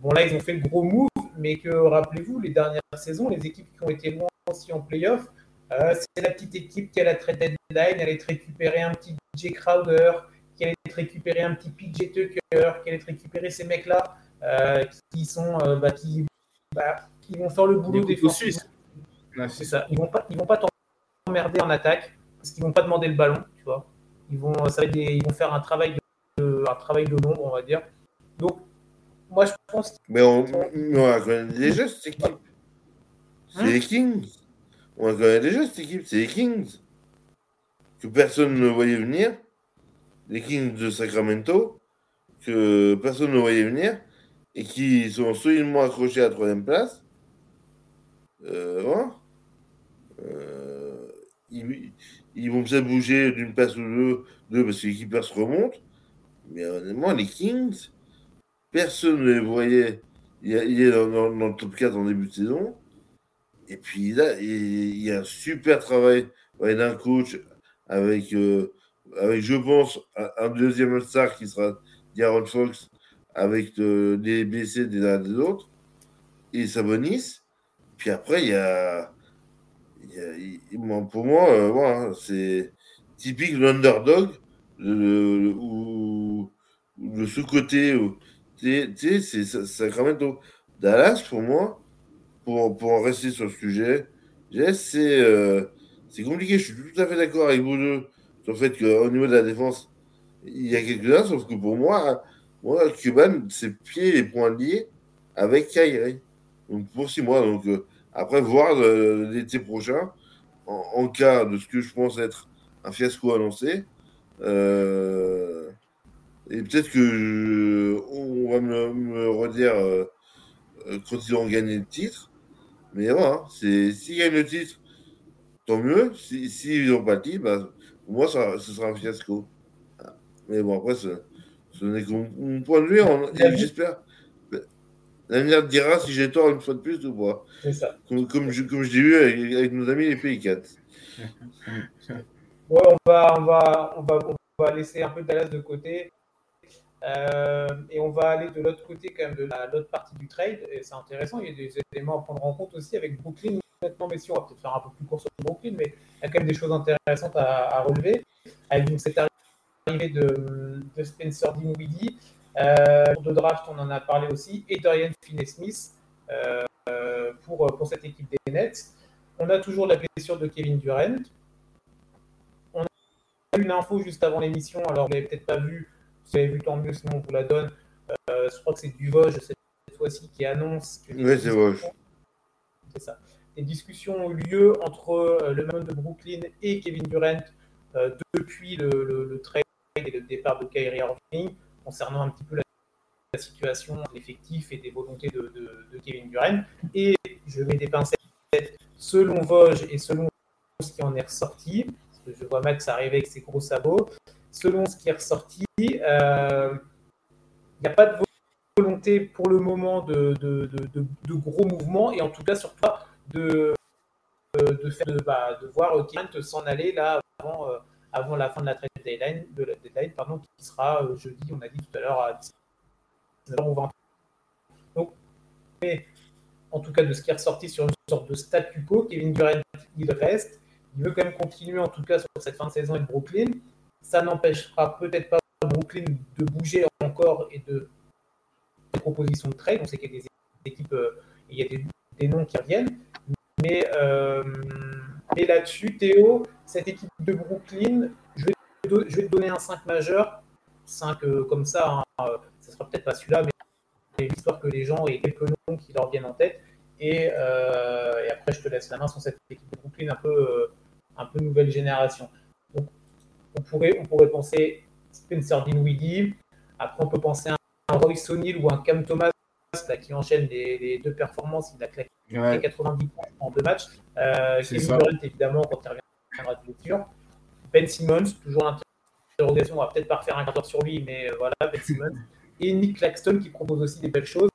bon là ils ont fait le gros move, mais que rappelez-vous les dernières saisons, les équipes qui ont été loin aussi en playoff, euh, c'est la petite équipe qui a la trade deadline, elle est récupérer un petit DJ Crowder, qui allait récupérer un petit PJ Tucker, qui allait récupérer ces mecs-là, euh, qui sont, euh, bah, qui, bah, qui vont faire le boulot Des suisses. Ouais, C'est ça. Ils vont pas, ils vont pas t'emmerder en attaque parce qu'ils vont pas demander le ballon, tu vois. Ils vont, ça va être des- ils vont faire un travail de, un travail de l'ombre, on va dire. Donc, moi, je pense. Mais on, on connaît déjà, cette équipe. C'est les Kings. On connaît déjà cette équipe, c'est les Kings. Que personne ne voyait venir. Les Kings de Sacramento, que personne ne voyait venir, et qui sont solidement accrochés à la troisième place. Euh, voilà. Euh, ils, ils, vont peut-être bouger d'une place ou deux, deux parce que l'équipe se remonte. Mais honnêtement, les Kings, personne ne les voyait. Il, est dans, le top 4 en début de saison. Et puis là, il, y a un super travail d'un coach avec, euh, avec, je pense, un, deuxième star qui sera Jaron Fox avec euh, des blessés des uns des autres. Et Sabonis. Puis après, il y a. pour moi, euh, voilà, c'est typique l'underdog, le, ou, de ce côté. Tu sais, c'est Sacramento. Dallas, pour moi, pour, pour en rester sur le sujet, c'est euh, c'est compliqué. Je suis tout à fait d'accord avec vous deux sur le fait qu'au niveau de la défense, il y a quelques-uns, sauf que pour moi, moi, Cuban, ses pieds et poings liés avec Kyrie. Donc pour six mois. Donc euh, après, voir euh, l'été prochain, en, cas de ce que je pense être un fiasco annoncé, euh, et peut-être que on va me, redire quand ils auront gagné le titre. Mais voilà, c'est s'ils gagnent le titre, tant mieux. S'ils si, n'ont pas le titre, bah, pour moi, ça, ce sera un fiasco. Mais bon, après, ce, n'est que mon, point de vue. J'espère. L'avenir dira si j'ai tort une fois de plus ou pas. C'est ça. Comme, comme je, comme je l'ai eu avec, nos amis les Pays 4. ouais, on va, on, va, on, va, on va laisser un peu Dallas de côté. Euh, et on va aller de l'autre côté quand même de l'autre partie du trade. Et c'est intéressant, il y a des éléments à prendre en compte aussi avec Brooklyn. Maintenant, mais si on va peut-être faire un peu plus court sur Brooklyn, mais il y a quand même des choses intéressantes à, relever. Avec cette arrivée de, Spencer Dinwiddie, euh, de draft, on en a parlé aussi, et Dorian Finney-Smith euh, pour, pour cette équipe des Nets. On a toujours la blessure de Kevin Durant. On a eu une info juste avant l'émission, alors vous l'avez peut-être pas vu, vous avez vu, tant mieux, sinon on vous la donne. Euh, je crois que c'est Duvoge cette fois-ci qui annonce que. Oui, c'est Vosges. C'est ça. Les discussions ont eu lieu entre euh, le même de Brooklyn et Kevin Durant euh, depuis le, trade et le départ de Kyrie Irving concernant un petit peu la, situation l'effectif et des volontés de, Kevin Durant. Et je mets des pincettes selon Vosges et selon ce qui en est ressorti, parce que je vois Max arriver avec ses gros sabots, selon ce qui est ressorti, euh, il n'y a pas de volonté pour le moment de, gros mouvements et en tout cas surtout de, de, faire, bah, voir Kent s'en aller là avant, euh, avant la fin de la trade deadline, de la pardon, qui sera euh, jeudi, on a dit tout à l'heure à 19h ou 20 Donc, en tout cas de ce qui est ressorti sur une sorte de statu quo, Kevin Durant il reste, il veut quand même continuer en tout cas sur cette fin de saison avec Brooklyn. Ça n'empêchera peut-être pas Brooklyn de bouger encore et de des propositions de trade. On sait qu'il y a des équipes, euh, il y a des, noms qui reviennent. Mais, euh, mais là-dessus, Théo, cette équipe de Brooklyn, je vais, te donner un 5 majeur. 5 euh, comme ça, hein, ça sera peut-être pas celui-là, mais l'histoire que les gens aient quelques noms qui leur viennent en tête. Et, et, après, je te laisse la main sur cette équipe de Brooklyn un peu nouvelle génération. On pourrait, on pourrait penser Spencer Dinwiddie. Après, on peut penser à un Royce O'Neill ou un Cam Thomas là, qui enchaîne les, deux performances. Il a claqué 90 points en deux matchs. Euh, Kevin Durant, évidemment, quand il reviendra de blessure. Ben Simmons, toujours l'interrogation. On va peut-être pas refaire un quart d'heure sur lui, mais euh, voilà, Ben Simmons. Et Nick Claxton qui propose aussi des belles choses.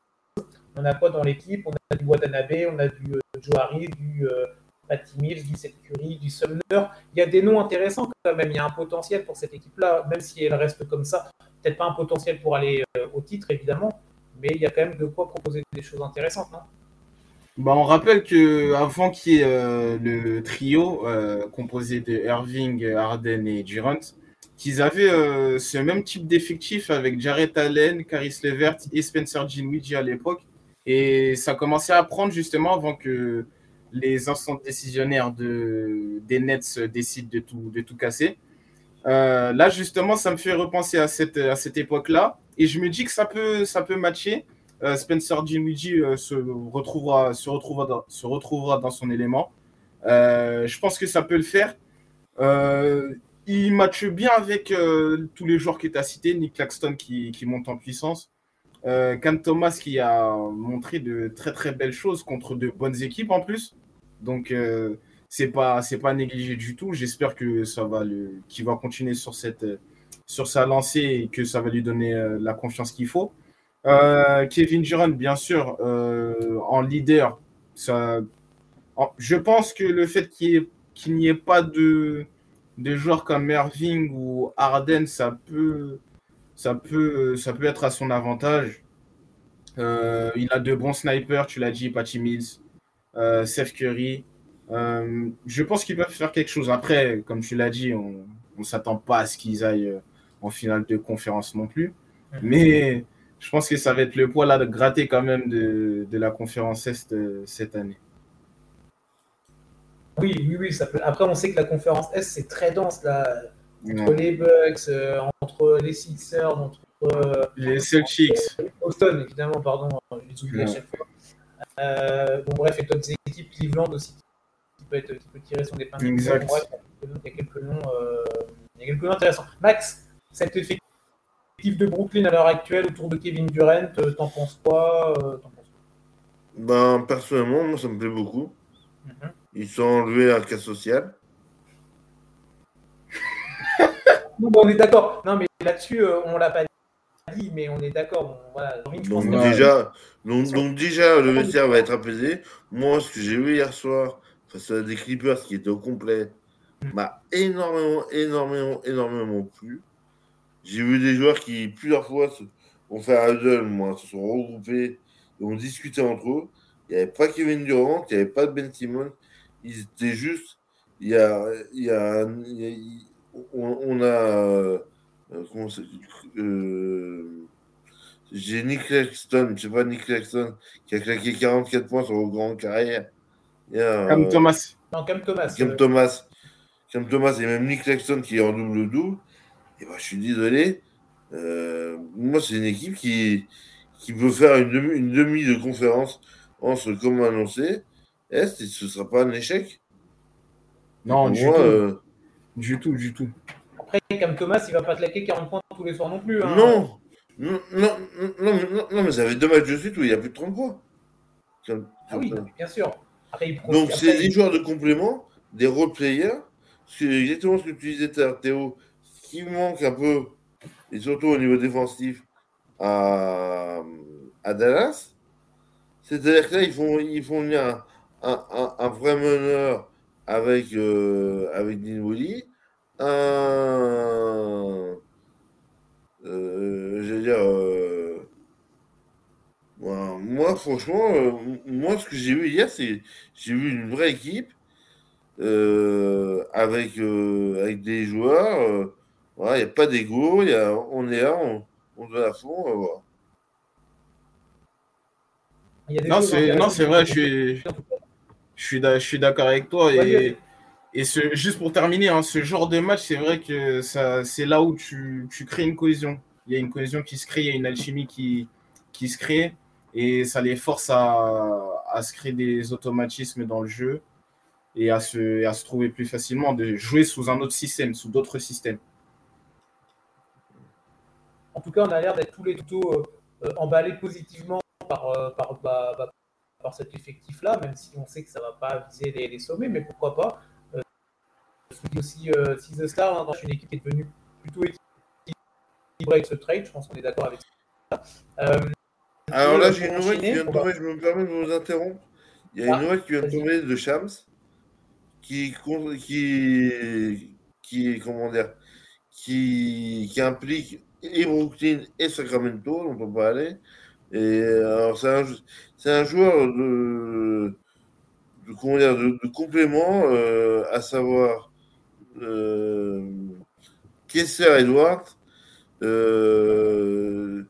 On a quoi dans l'équipe? On a du Watanabe, on a du euh, Joe Harris, du euh, Patty Mills, du Seth Curry, du Sumner. Il y a des noms intéressants quand même. Il y a un potentiel pour cette équipe-là, même si elle reste comme ça. Peut-être pas un potentiel pour aller euh, au titre, évidemment, mais il y a quand même de quoi proposer des choses intéressantes, non? Bah, on rappelle que avant qu'il y ait euh, le trio euh, composé de Irving, Harden et Durant, qu'ils avaient ce même type d'effectif avec Jarrett Allen, Caris Levert et Spencer Dinwiddie à l'époque. Et ça commençait à prendre justement avant que les instants décisionnaires de, des Nets décident de tout, de tout casser. Euh, là, justement, ça me fait repenser à cette, à cette époque-là. Et je me dis que ça peut, ça peut matcher. Spencer Dinwiddie se, retrouvera, se, retrouvera dans, se retrouvera dans son élément. je pense que ça peut le faire. il matche bien avec tous les joueurs que tu as cités, Nick Claxton qui, qui monte en puissance. Cam Thomas qui a montré de très très belles choses contre de bonnes équipes en plus. Donc c'est pas c'est pas négligé du tout. J'espère que ça va le qu'il va continuer sur cette sur sa lancée et que ça va lui donner euh, la confiance qu'il faut. Euh, Kevin Durant, bien sûr, euh, en leader, ça, je pense que le fait qu'il n'y ait, pas de, de joueurs comme Merving ou Arden, ça peut, ça peut, ça peut être à son avantage. il a de bons snipers, tu l'as dit, Patty Mills, Seth Curry. je pense qu'ils peuvent faire quelque chose. Après, comme tu l'as dit, on ne s'attend pas à ce qu'ils aillent en finale de conférence non plus. Mais je pense que ça va être le poids là de gratter quand même de, de la conférence Est euh, cette année. Oui, oui, oui. Ça peut... Après, on sait que la conférence Est, c'est très dense là. Entre les Bucks, euh, entre les Sixers, entre euh, les Celtics. Boston, évidemment, pardon, je les oublie à chaque fois. Bon, bref, et d'autres équipes, Cleveland aussi, qui peut, être, qui peut tirer son épingle. Exact. bref, il y a quelques noms, il y a quelques noms intéressants. Max, cet effectif de Brooklyn à l'heure actuelle autour de Kevin Durant, euh, t'en penses quoi, euh, Ben, personnellement, moi, ça me plaît beaucoup. Mhm. Ils sont enlevés un cas social. on est d'accord. Non, mais là-dessus, euh, on l'a pas dit, mais on est d'accord. donc, déjà, donc, déjà, le vestiaire va être apaisé. Moi, ce que j'ai vu hier soir face à des Clippers qui étaient au complet mhm. m'a énormément, énormément, énormément plu. J'ai vu des joueurs qui, plusieurs fois, ont fait un huddle, moi, se sont regroupés et ont discuté entre eux. Il n'y avait pas Kevin Durant, il n'y avait pas de Ben Simon. Ils étaient juste. Il y a. Il y a, on, a. Euh, comment euh, J'ai Nick Claxton, je sais pas, Nick Claxton, qui a claqué 44 points sur vos grandes carrières. Cam Thomas. Non, Cam Thomas. Cam Thomas. Cam Thomas et même Nick Claxton qui est en double-double. Et ben, je suis désolé. Euh, moi, c'est une équipe qui, qui peut faire une demi, une demi de conférence en ce comme annoncé. Est, ce ne sera pas un échec? Non, du, tout. Euh, du tout. Du tout, Après, Cam Thomas, il va pas claquer 40 points tous les soirs non plus. Hein. Non. Non, non, non, non, mais ça fait deux matchs de suite où il y a plus de 30 points. ah oui, bien sûr. Donc, c'est des joueurs de complément, des role players. C'est exactement ce que tu disais, Théo qui manque un peu, et surtout au niveau défensif, à, à Dallas, c'est-à-dire que là, ils font, ils font un, un, un, vrai meneur avec, euh, avec Dinwiddie, un. Euh, je veux dire. Euh, moi, franchement, euh, moi, ce que j'ai vu hier, c'est j'ai vu une vraie équipe euh, avec, avec des joueurs il n'y a pas d'ego, on est là, on, on donne à fond, on va voir. Non, c'est, non, c'est vrai, je suis, je suis, je suis d'accord avec toi. Et, et juste pour terminer, hein, ce genre de match, c'est vrai que ça, c'est là où tu, crées une cohésion. Il y a une cohésion qui se crée, il y a une alchimie qui, qui se crée. Et ça les force à, à se créer des automatismes dans le jeu et à se, à se trouver plus facilement, de jouer sous un autre système, sous d'autres systèmes. En tout cas, on a l'air d'être tous les euh, euh, emballés positivement par, euh, par, bah, bah, par cet effectif-là, même si on sait que ça ne va pas viser les, sommets, mais pourquoi pas. Dis aussi, si The Star, hein, une équipe qui est devenue plutôt équilibrée avec ce trade, je pense qu'on est d'accord avec ça. Alors là, j'ai une nouvelle qui vient de tomber, je me permets de vous interrompre. Il y a une ah, nouvelle qui vient de tomber de Shams qui, qui, qui, comment dire, qui, qui implique et Brooklyn et Sacramento, dont on peut aller. Et alors, c'est un, un, joueur de, de, comment dire, de, complément, euh, à savoir euh, Kessler Edwards, euh,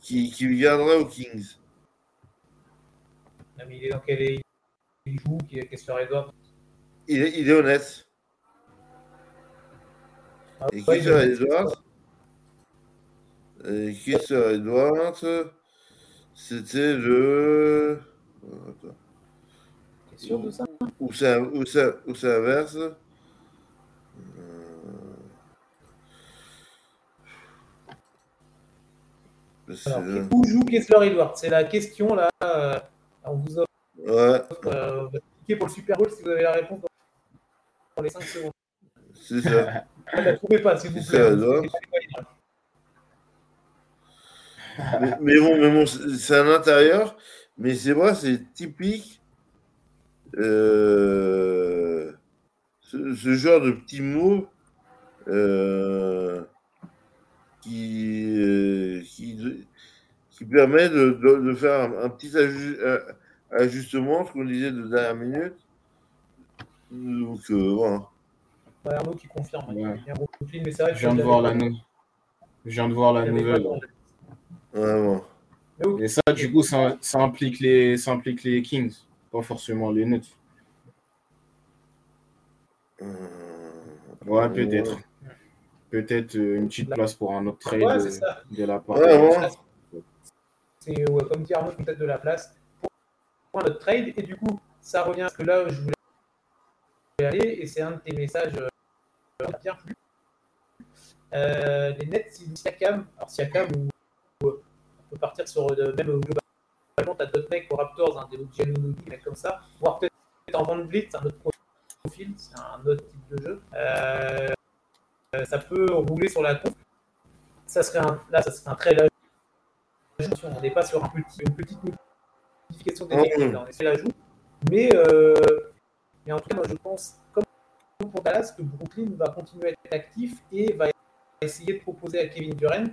qui, qui viendra aux Kings. Non, mais il est dans quel il joue, Kessler Edwards? Il est, il est honnête. Ah, et Kessler Edwards, qui Edwards. C'était le. Attends. T'es sûr de ça? Où ça, où ça, où ça inverse Euh, c'est- Alors, Où joue Kessler Edwards? C'est la question là. euh, on vous offre Ouais, euh, de cliquer pour le Super Bowl si vous avez la réponse dans, les 5 secondes. c'est ça. Ne la trouvez pas, s'il vous plaît. Les moyens. mais, mais bon, mais bon, c'est c'est un intérieur, mais c'est vrai, c'est typique. euh, ce, ce genre de petit mot euh, qui, euh, qui, qui permet de, de, de faire un, un petit aju- un ajustement, ce qu'on disait de dernière minute. Donc, euh, voilà. Ouais, Arnaud qui confirme. Ouais. il y a un Brooklyn, mais c'est vrai que Je viens de voir la, nou- je viens de voir la nouvelle. Mais ok. Et ça, du coup, ça, ça implique les, ça implique les Kings, pas forcément les Nuts. Euh, Ouais, peut-être. Peut-être euh, une petite place pour un autre trade Ouais, c'est ça. de la part. Ouais, ouais. C'est ouais, comme dit Arnaud, peut-être de la place pour, pour notre trade. Et du coup, ça revient à ce que là, je voulais aller, et c'est un de tes messages euh, bien plu. Euh, les Nets, c'est Siakam. Alors, Siakam, ou, euh, on peut partir sur euh, même globalement, t'as d'autres mecs aux Raptors, hein, des des mecs comme ça, voire peut-être en Van Vliet, c'est un autre profil, c'est un autre type de jeu. Euh, ça peut rouler sur la coupe. Ça serait un, là, ça serait un très Attention, on n'est pas sur un petit, une petite modification des oui. là, on essaie la joue. Mais, euh, mais en tout cas, moi je pense, comme pour Dallas, que Brooklyn va continuer à être actif et va essayer de proposer à Kevin Durant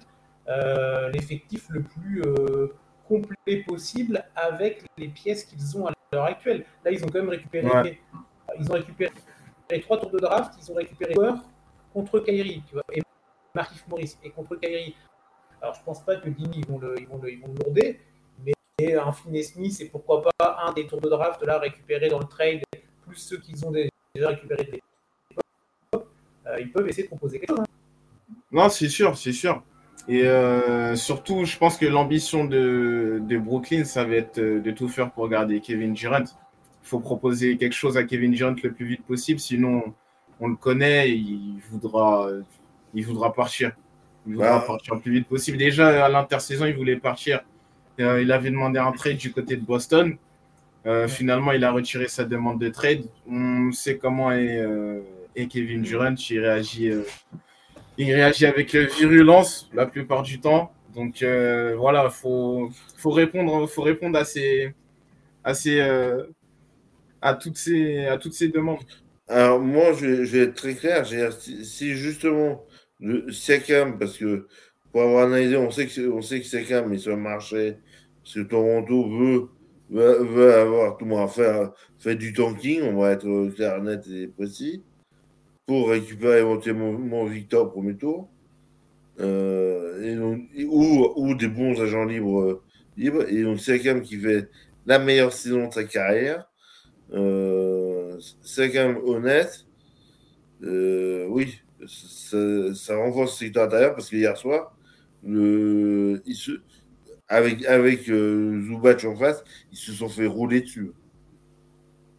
euh, l'effectif le plus euh, complet possible avec les pièces qu'ils ont à l'heure actuelle. Là, ils ont quand même récupéré, Ouais. ils ont récupéré les trois tours de draft, ils ont récupéré Bauer contre Kyrie, tu vois, et Markif Morris et contre Kyrie. Alors, je pense pas que Dimi, ils vont le, ils vont le, ils vont le lourder, mais un Finney Smith et pourquoi pas un des tours de draft là récupérés dans le trade, plus ceux qu'ils ont déjà récupérés euh, ils peuvent essayer de proposer quelque chose. hein. Non, c'est sûr, c'est sûr. Et euh, surtout, je pense que l'ambition de, de Brooklyn, ça va être euh, de tout faire pour garder Kevin Durant. Il faut proposer quelque chose à Kevin Durant le plus vite possible, sinon on le connaît, il voudra, il voudra partir. Il voudra Ouais. partir le plus vite possible. Déjà, à l'intersaison, il voulait partir. Euh, il avait demandé un trade du côté de Boston. Euh, Finalement, il a retiré sa demande de trade. On sait comment est, euh, est Kevin Durant. Il réagit, euh, il réagit avec virulence la plupart du temps. Donc euh, voilà, faut, faut répondre, faut répondre à ces, à ces, euh, à toutes ces, à toutes ces demandes. Alors, moi, je vais, être très clair. Si, si justement, le Siakam, parce que pour avoir analysé, on sait que, on sait que Siakam est sur le marché, parce que Toronto veut, veut, avoir tout le monde à faire, fait du tanking, on va être clair, net et précis, pour récupérer éventuellement Victor au premier tour, euh, ou, ou des bons agents libres, euh, libres. Et donc, Siakam qui fait la meilleure saison de sa carrière. Euh, c'est quand même honnête. Euh, oui, ça, ça renforce le secteur intérieur parce que hier soir, le, ils se, avec, avec euh, en face, ils se sont fait rouler dessus.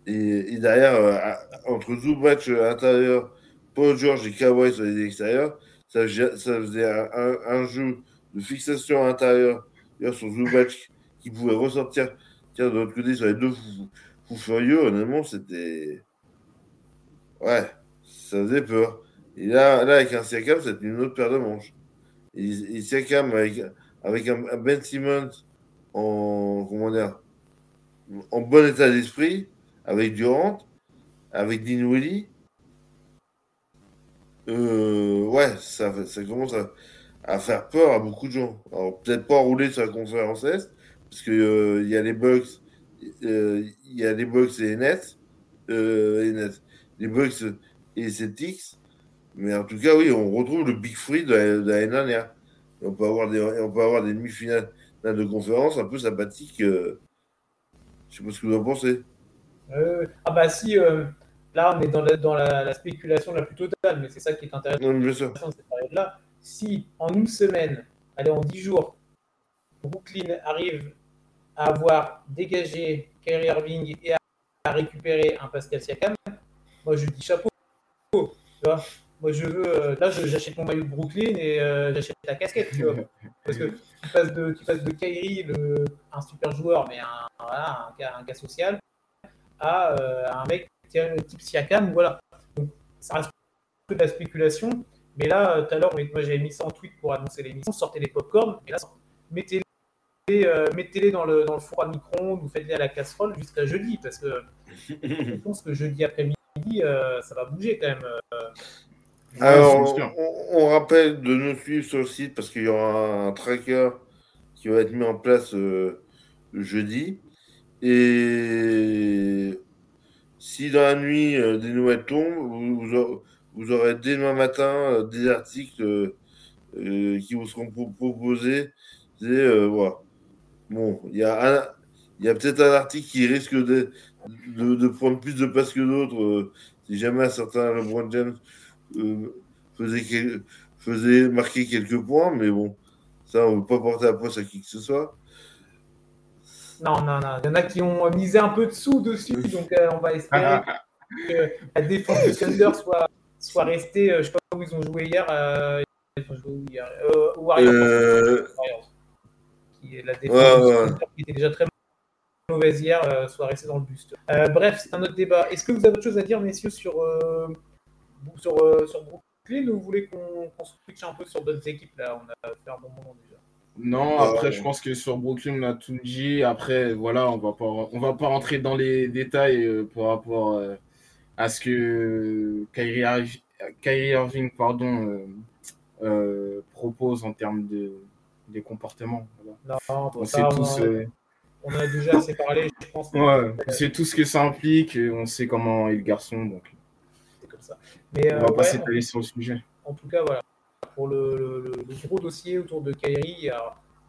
Et, derrière, euh, entre Zubac à l'intérieur, Paul George et Kawhi sur les extérieurs, ça, faisait- un, jeu de fixation d'ailleurs, sur Zubac qui pouvait ressortir de l'autre côté sur les deux fous, furieux. Honnêtement, c'était. Ouais, ça faisait peur. Et là, là avec un Siakam, c'était une autre paire de manches. Et, et Siakam avec, avec un, Ben Simmons en, comment dire, en bon état d'esprit, avec Durant, avec Dinwiddie, euh, ouais, ça, commence à, faire peur à beaucoup de gens. Alors, peut-être pas rouler sur la conférence Est, parce qu'il il y a les Bucks, euh, il y a les Bucks et les Nets, euh, les Nets, les Bucks et les Celtics. Mais en tout cas, oui, on retrouve le Big Free de la- l'année dernière. Et on peut avoir des, on peut avoir des demi-finales de conférence un peu sympathiques. euh, je sais pas ce que vous en pensez. Euh, ah bah si, euh, là on est dans, la, dans la, la spéculation la plus totale, mais c'est ça qui est intéressant Non, bien sûr. cette période-là. Si en une semaine, allez en dix jours, Brooklyn arrive à avoir dégagé Kyrie Irving et à, récupérer un Pascal Siakam, moi je dis chapeau. Moi, je veux. Euh, là, j'achète mon maillot de Brooklyn et euh, j'achète ta casquette, tu vois. Parce que tu passes de, tu de Kyrie, un super joueur, mais un, voilà, un, cas, un cas social, à, euh, un mec type Siakam, voilà. Donc, ça reste que de la spéculation. Mais là, tout à l'heure, moi, j'avais mis ça en tweet pour annoncer l'émission, sortez les popcorn, et là, mettez-les mettez dans, le, dans le four à micro-ondes ou faites-les à la casserole jusqu'à jeudi, parce que je pense que jeudi après-midi, ça va bouger quand même. Alors, on, rappelle de nous suivre sur le site parce qu'il y aura un tracker qui va être mis en place euh, jeudi. Et si dans la nuit euh, des nouvelles tombent, vous, aurez, dès demain matin euh, des articles qui vous seront proposés. voilà. Bon, il y a, il y a peut-être un article qui risque de, de, prendre plus de place que d'autres si jamais un certain LeBron James euh, faisait, faisait marquer quelques points, mais bon, ça, on ne veut pas porter la poisse à qui que ce soit. Non, non, non. Il y en a qui ont misé un peu de sous dessus, donc euh, on va espérer que la défense de Thunder soit, soit restée. Euh, je ne sais pas où ils ont joué hier. ils ont joué hier. Warriors. Est la défense qui était déjà très mauvaise hier, soit restée dans le buste. bref, c'est un autre débat. Est-ce que vous avez autre chose à dire, messieurs, sur sur, euh, sur Brooklyn ou vous voulez qu'on qu switch un peu sur d'autres équipes là? On a fait un bon moment déjà. Non, après, je pense que sur Brooklyn, on a tout dit. Après, voilà, on va pas, on va pas rentrer dans les détails euh, par rapport euh, à ce que Kyrie, Kyrie Irving pardon, propose en termes de, comportements. Non, on, sait tous, on, a déjà assez parlé, je pense. Ouais, on sait tout ce que ça implique, on sait comment est le garçon. Donc. Mais, on va euh, pas s'étaler sur le sujet. En tout cas, voilà. Pour le, gros dossier autour de Kairi,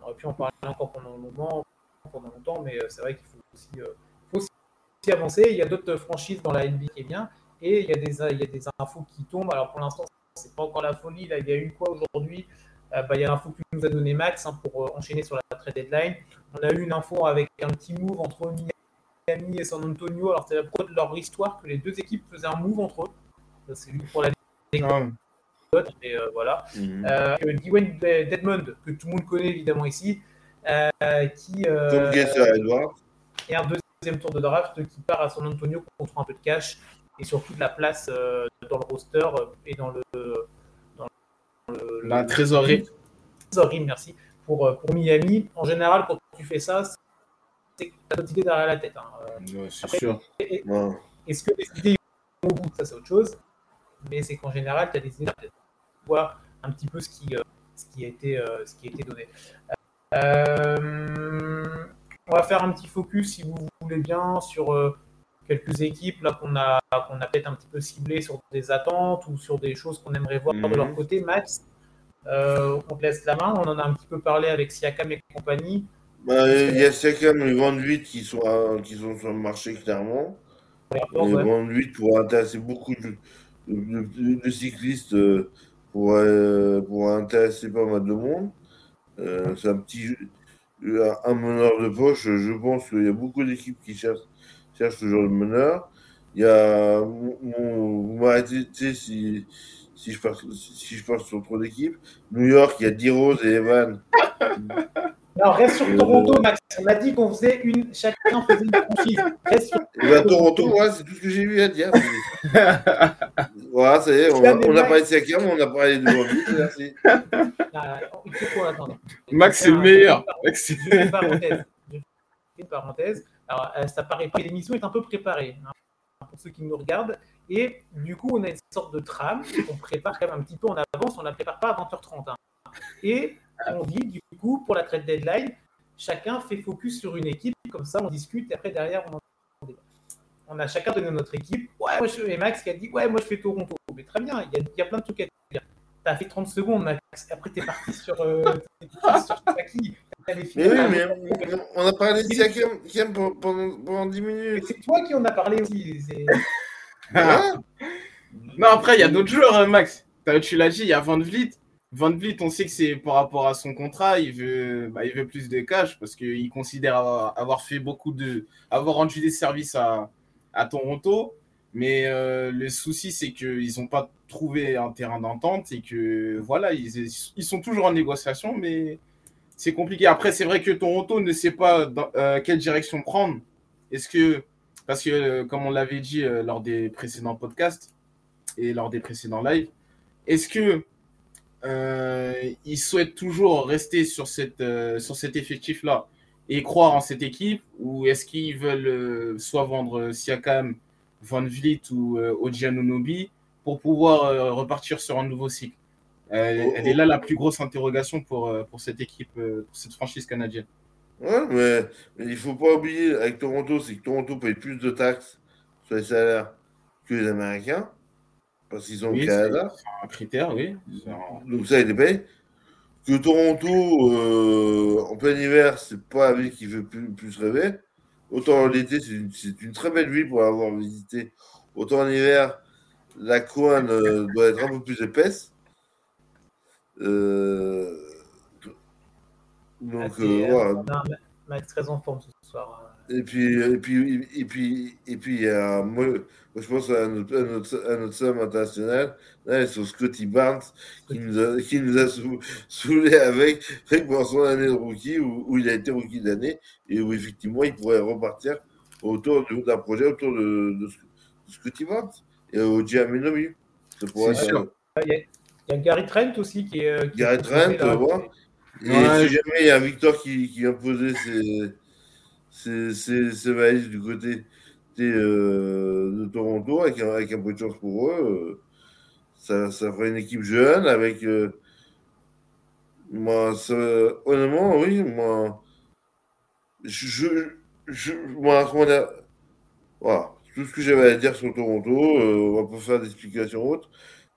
on aurait pu en parler encore pendant moment, pendant longtemps, mais euh, c'est vrai qu'il faut aussi, euh, faut aussi avancer. Il y a d'autres franchises dans la NBA qui est bien, et il y a des, il y a des infos qui tombent. Alors pour l'instant, c'est pas encore la folie. Là, il y a eu quoi aujourd'hui? Bah, Il y a l'info que nous a donné Max hein, pour enchaîner sur la trade deadline. On a eu une info avec un petit move entre Miami et San Antonio. Alors c'est la pro de leur histoire que les deux équipes faisaient un move entre eux. C'est lui pour la et euh, voilà. Mm euh, Dwayne Deadmond, que tout le monde connaît évidemment ici, euh, qui euh, et un deuxième tour de draft qui part à San Antonio contre un peu de cash et surtout de la place dans le roster et dans le, le la trésorerie. Trésorerie, merci. Pour, pour Miami, en général, quand tu fais ça, c'est que tu as d'autres idées derrière la tête. Hein. c'est sûr. Est-ce que les idées au bout, ça c'est autre chose mais c'est qu'en général, tu as des idées voir un petit peu ce qui, euh, ce qui, a, été, euh, ce qui a été donné. Euh, on va faire un petit focus, si vous voulez bien, sur quelques équipes là qu'on a, qu'on a peut-être un petit peu ciblées sur des attentes ou sur des choses qu'on aimerait voir de leur mhm. côté. Max, on te laisse la main. On en a un petit peu parlé avec Siakam et compagnie. Bah, il y a Siakam et Van 8 qui sont, qui sont sur le marché clairement. Et Van 8 pour intéresser beaucoup de, de, cyclistes euh, pour, euh, pour intéresser pas mal de monde. Euh, c'est un petit un meneur de poche. Je pense qu'il y a beaucoup d'équipes qui cherchent, cherchent ce genre de meneur. Il y a, vous m'arrêtez si, si, je pars, si je pars sur trop d'équipes. New York, il y a D-Rose et Evan. Non, reste sur Toronto, Max. On a dit qu'on faisait une. Chacun faisait une franchise. Reste sur eh ben, Toronto, ouais, c'est tout ce que j'ai eu à dire. voilà, ça y est, on, a, on a parlé de Siakam, on a parlé de Bobby. Merci. Ah. Max, c'est le meilleur. Max, c'est une parenthèse. Une parenthèse. Alors, euh, ça paraît pas. L'émission est un peu préparée. Hein, pour ceux qui nous regardent. Et du coup, on a une sorte de trame qu'on prépare quand même un petit peu en avance. On la prépare pas à 20h30. Hein. Et on dit, du coup, pour la trade deadline, chacun fait focus sur une équipe, comme ça on discute, et après derrière on a chacun donné notre équipe. Ouais, moi je fais Max qui a dit, ouais, moi je fais Toronto. Mais très bien, il y a, il y a plein de trucs à dire. T'as fait 30 secondes, Max. Après, t'es parti sur. Euh, sur qui mais oui, mais on a parlé de Siakam pendant, pendant 10 minutes. C'est toi qui en as parlé aussi. non, après, il y a d'autres joueurs, hein, Max. Tu l'as dit, il y a Van Vliet. Van Vliet, on sait que c'est par rapport à son contrat, il veut, bah, il veut plus de cash parce qu'il considère avoir, fait beaucoup de. avoir rendu des services à, à Toronto. Mais euh, le souci, c'est qu'ils n'ont pas trouvé un terrain d'entente et que voilà, ils, ils, sont toujours en négociation, mais c'est compliqué. Après, c'est vrai que Toronto ne sait pas dans, euh, quelle direction prendre. Est-ce que, parce que euh, comme on l'avait dit lors des précédents podcasts et lors des précédents lives, est-ce que ils souhaitent toujours rester sur, cette, sur cet effectif-là et croire en cette équipe ou est-ce qu'ils veulent soit vendre Siakam Van Vliet ou euh, Oji pour pouvoir euh, repartir sur un nouveau cycle. Elle, oh, est là la plus grosse interrogation pour, euh, pour cette équipe, pour cette franchise canadienne. Ouais, mais, il ne faut pas oublier avec Toronto, c'est que Toronto paye plus de taxes sur les salaires que les Américains, parce qu'ils ont le Canada. C'est un critère, oui. Donc ça, ils les payent. Que Toronto, en plein hiver, c'est pas la ville qui veut plus, plus rêver. Autant l'été, c'est une, très belle ville pour avoir visité. Autant en hiver, la couronne euh, doit être un peu plus épaisse. Euh, donc, euh, voilà. A très en forme ce soir. Et puis, et puis, et puis, et puis, il y a, moi, je pense à notre, à notre, à notre somme international, là, sur Scotty Barnes, qui nous a, qui nous a saoulé avec, avec pour son année de rookie, où, où il a été rookie d'année, et où effectivement, il pourrait repartir autour d'un projet autour de, de, Scotty Barnes et au Giaminomi. Ça pourrait être, il, y a, il y a Gary Trent aussi qui est. Qui Gary Trent, voilà. Et ouais, si jamais il y a Victor qui, qui a posé ses c'est valise du côté euh, de Toronto avec avec un peu de chance pour eux. Euh, ça, ça ferait une équipe jeune avec. Euh, moi, honnêtement, oui, moi. Je. je moi. Voilà. Tout ce que j'avais à dire sur Toronto, on va pas faire d'explications autres,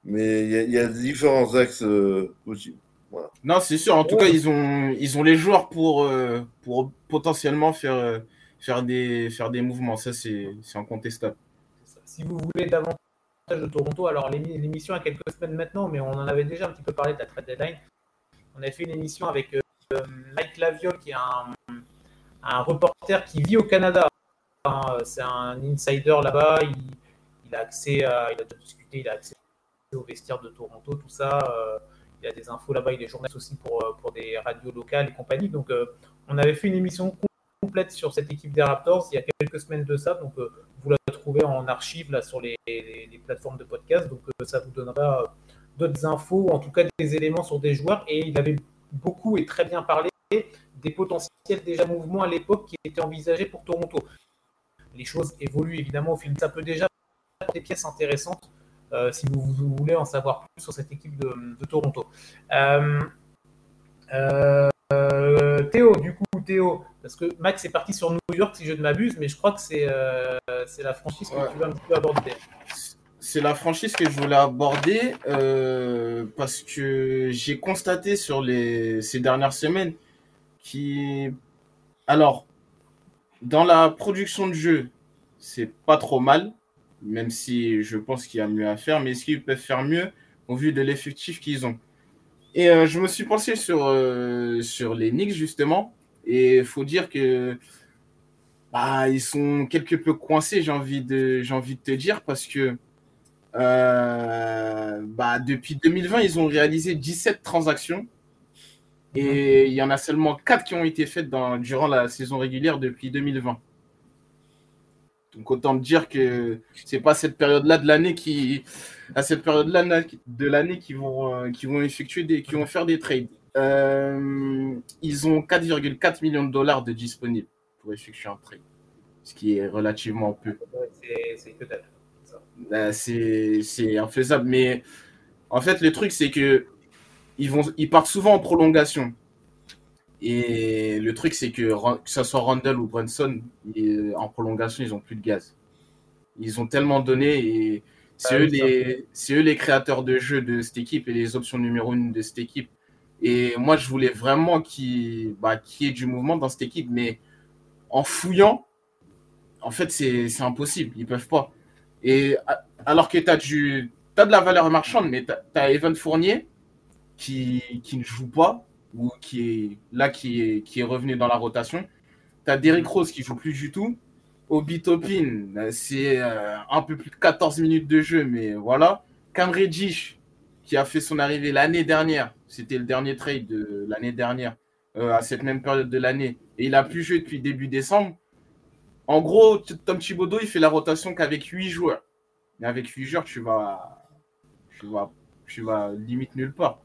mais il y, y, a différents axes possibles. Non, c'est sûr. En tout cas, ils ont, ils ont les joueurs pour, euh, pour potentiellement faire, euh, faire, des, faire des mouvements. Ça, c'est incontestable. Si vous voulez davantage de Toronto, alors l'émission a quelques semaines maintenant, mais on en avait déjà un petit peu parlé de la trade deadline. On a fait une émission avec euh, Mike Laviol, qui est un, un, reporter qui vit au Canada. Hein, c'est un insider là-bas. Il, il, a accès à, il a discuté, il a accès au vestiaire de Toronto, tout ça il y a des infos là-bas, il est journaliste aussi pour, euh, pour des radios locales et compagnie. Donc, euh, on avait fait une émission complète sur cette équipe des Raptors il y a quelques semaines de ça. Donc, euh, vous la trouvez en archive là, sur les, les, plateformes de podcast. Donc, ça vous donnera d'autres infos, en tout cas des éléments sur des joueurs. Et il avait beaucoup et très bien parlé des potentiels déjà mouvements à l'époque qui étaient envisagés pour Toronto. Les choses évoluent évidemment au fil de ça peut déjà des pièces intéressantes si vous, voulez en savoir plus sur cette équipe de, Toronto. Euh, euh, Théo, du coup, Théo, parce que Max est parti sur New York, si je ne m'abuse, mais je crois que c'est la franchise que tu veux un petit peu aborder. C'est la franchise que je voulais aborder parce que j'ai constaté sur les, ces dernières semaines qui. Alors, dans la production de jeu, c'est pas trop mal même si je pense qu'il y a mieux à faire, mais est-ce qu'ils peuvent faire mieux au vu de l'effectif qu'ils ont? Et euh, je me suis pensé sur, euh, sur les Knicks, justement, et il faut dire que bah, ils sont quelque peu coincés, j'ai envie, de, envie de te dire, parce que euh, bah, depuis 2020, ils ont réalisé 17 transactions. Et il y en a seulement 4 qui ont été faites dans, durant la saison régulière depuis 2020. Donc autant dire que c'est pas cette période-là de l'année qui, à cette période-là de l'année qui vont, euh, qui vont effectuer des, qui vont faire des trades. Euh, ils ont 4,4 millions de dollars de disponibles pour effectuer un trade, ce qui est relativement peu. C'est c'est infaisable, mais en fait le truc c'est que ils vont, ils partent souvent en prolongation. Et le truc, c'est que que ce soit Randall ou Brunson, en prolongation, ils n'ont plus de gaz. Ils ont tellement donné et c'est ah eux, les, eux les créateurs de jeu de cette équipe et les options numéro une de cette équipe. Et moi, je voulais vraiment qu'il bah, y ait du mouvement dans cette équipe, mais en fouillant, en fait, c'est impossible. Ils peuvent pas. Et alors que tu as, as, de la valeur marchande, mais tu as, Evan Fournier, qui, qui ne joue pas ou qui est là, qui est, qui est revenu dans la rotation. Tu as Derrick Rose qui joue plus du tout. Obi Topin, c'est euh, un peu plus de 14 minutes de jeu, mais voilà. Cam Reddish, qui a fait son arrivée l'année dernière, c'était le dernier trade de l'année dernière, euh, à cette même période de l'année, et il a plus joué depuis début décembre. En gros, Tom Thibodeau, il fait la rotation qu'avec 8 joueurs. Mais avec 8 joueurs, tu vas, tu vas, tu vas limite nulle part.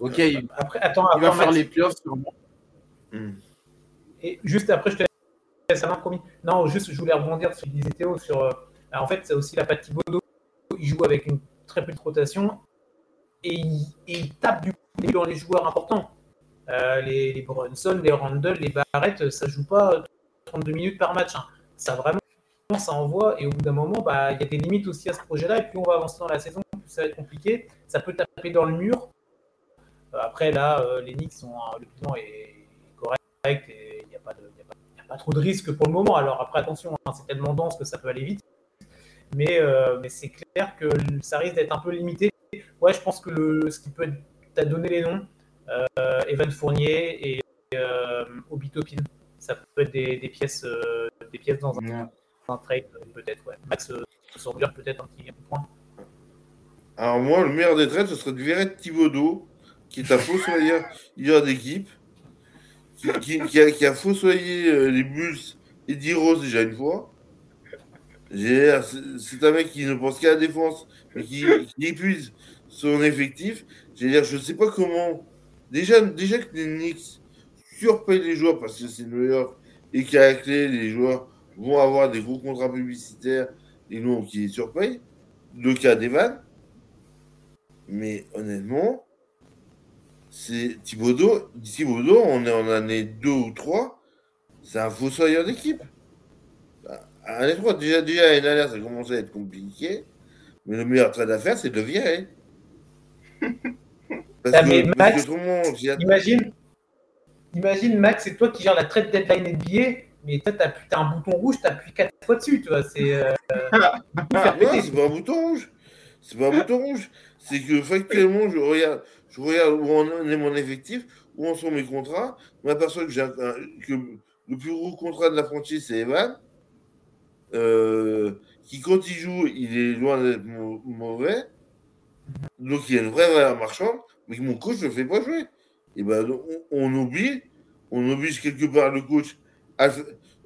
Ok, il, Après, attends, il va faire Max. les playoffs sûrement. Hmm. Et juste après, je te laisse la main, promis. Non, juste, je voulais rebondir sur ce qu'il disait Théo. Sur, euh, en fait, c'est aussi la patte Thibodeau. Il joue avec une très petite rotation et il, et il tape du coup dans les joueurs importants. Euh, les, les Brunson, les Randall, les Barrett, ça joue pas 32 minutes par match. hein. Ça vraiment, ça envoie. Et au bout d'un moment, bah, il y a des limites aussi à ce projet-là. Et plus on va avancer dans la saison, plus ça va être compliqué. Ça peut taper dans le mur. Après, là, euh, les Knicks sont, le bilan est correct et il n'y a, pas a a trop de risques pour le moment. Alors après, attention, hein, c'est tellement dense que ça peut aller vite. Mais, euh, mais c'est clair que ça risque d'être un peu limité. Ouais, je pense que le, ce qui peut être, tu as donné les noms, euh, Evan Fournier et Obi Toppin. Ça peut être des, des pièces, des pièces dans un, Ouais. un trade, peut-être. Ouais. Max bien peut-être un petit point. Alors moi, le meilleur des trades, ce serait de virer Thibodeau, qui est un fossoyeur d'équipe, qui, qui- qui a, qui a fossoyé euh, les Bulls et D-Rose déjà une fois. J'ai- C'est un mec qui ne pense qu'à la défense, mais qui, épuise son effectif. Dire, je sais pas comment. Déjà, déjà que les Knicks surpayent les joueurs parce que c'est New York et qu'à la clé, les joueurs vont avoir des gros contrats publicitaires et non qui les surpayent. Le cas d'Evan. Mais honnêtement, c'est Thibodeau. Thibodeau, on est en année 2 ou 3. C'est un fossoyeur d'équipe. Année 3, déjà, déjà l'année dernière, ça commençait à être compliqué. Mais le meilleur trade à faire, c'est de le virer. Parce Ah, que, mais parce Max, que tout le monde. Imagine, imagine Max, c'est toi qui gères la trade deadline NBA, mais toi, t'as as un bouton rouge, t'appuies quatre fois dessus, tu vois. C'est euh, Ah, non, c'est pas un bouton rouge. C'est pas un bouton rouge. C'est que factuellement, je regarde, je regarde où en est mon effectif, où en sont mes contrats. Je m'aperçois que, j'ai que le plus gros contrat de la franchise, c'est Evan. Euh, qui, quand il joue, il est loin d'être mau- mauvais. Donc, il y a une vraie valeur marchande, mais que mon coach ne fait pas jouer. Et ben, on, oublie, on oblige quelque part le coach.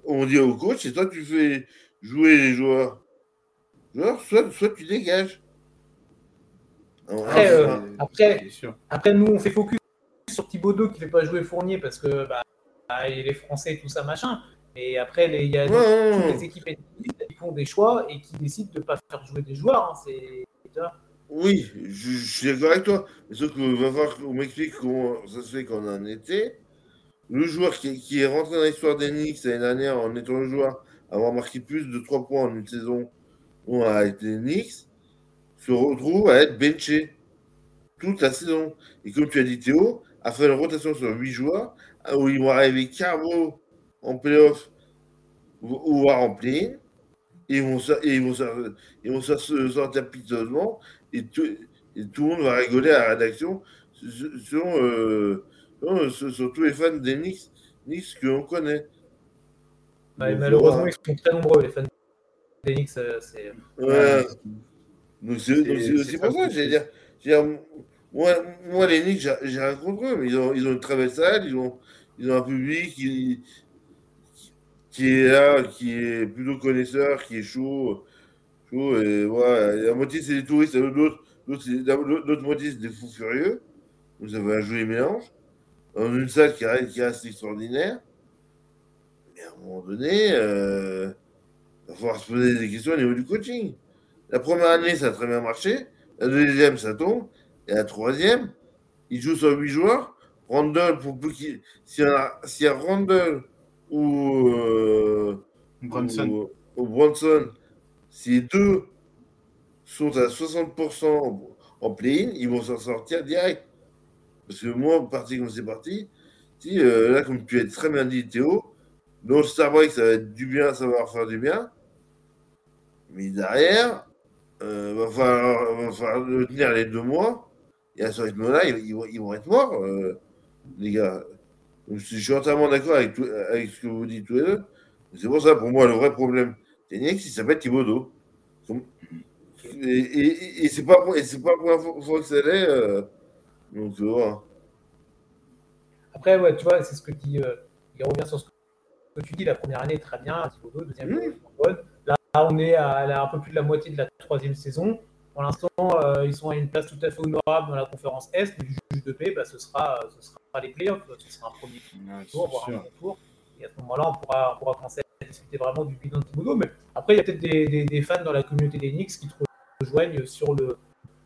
on dit au coach, c'est toi qui fais jouer les joueurs. Joueurs, soit, soit tu dégages. Après, euh, après-. Après, nous, on fait focus sur Thibaudot qui ne fait pas jouer Fournier parce que bah, bah, il est français, tout ça, machin. Et après, les- il y a non, toutes les équipes qui font des choix et qui décident de ne pas faire jouer des joueurs. hein. C'est. Oui, je, je suis d'accord avec toi. Mais sauf qu'il va falloir qu'on m'explique comment ça se fait qu'on en était. Le joueur qui, qui est rentré dans l'histoire des Knicks l'année dernière en étant le joueur à avoir marqué plus de 3 points en une saison où a été Knicks se retrouve à être benché toute la saison. Et comme tu as dit Théo, a fait une rotation sur 8 joueurs où ils vont arriver Carbo en playoff ou ou voire en play. Et ils vont, et ils vont, ils vont so- se sortir piteusement et tout, et tout le monde va rigoler à la rédaction sur, sur, euh, sur- tous les fans des Knicks, Knicks que l'on connaît. Ouais, malheureusement, ils sont très nombreux, les fans des Knicks. euh, c'est- Ouais. C'est donc C'est- c'est aussi pour ça, dire, dire, moi, moi les Knicks, j'ai rien contre eux, mais ils ont, ils ont une très belle salle, ils ont, ils ont un public qui, qui est là, qui est plutôt connaisseur, qui est chaud, chaud et voilà, la moitié c'est des touristes, l'autre l'autre moitié c'est des fous furieux, ça va un joli mélange, dans une salle qui reste, qui reste extraordinaire, mais à un moment donné, euh, il va falloir se poser des questions au niveau du coaching. La première année, ça a très bien marché. La deuxième, ça tombe. Et la troisième, il joue sur huit joueurs. Randall, pour peu qu'il. S'il y, a- Randall ou, euh, Brunson. ou, ou Bronson, si les deux sont à 60% en- en play-in, ils vont s'en sortir direct. Parce que moi, parti comme c'est parti, si, euh, là, comme tu as très bien dit, Théo, dans le Star Break, ça va être du bien, ça va faire du bien. Mais derrière, euh, va, falloir, va falloir le tenir les deux mois. et à ce rythme-là, ils, vont être morts, euh, les gars. je suis entièrement d'accord avec, avec ce que vous dites tous les deux. C'est pour ça, pour moi, le vrai problème, c'est il s'appelle Thibaudot. Et, et, et c'est pas, pas la première fois que ça l'est. Euh, donc, tu vois. Après, ouais, tu vois, c'est ce que dit. Euh, il revient sur ce que tu dis. La première année, très bien. Thibaudot, deuxième année, bonne. Là, on est à, un peu plus de la moitié de la troisième saison. Pour l'instant, euh, ils sont à une place tout à fait honorable dans la conférence Est. Le juge de paix, bah, ce, sera, ce sera les playoffs. Ce sera un premier tour, voire un tour. Et à ce moment-là, on pourra, on pourra commencer à discuter vraiment du bilan de Thibaudot. Mais après, il y a peut-être des, des, fans dans la communauté des Knicks qui rejoignent sur, le,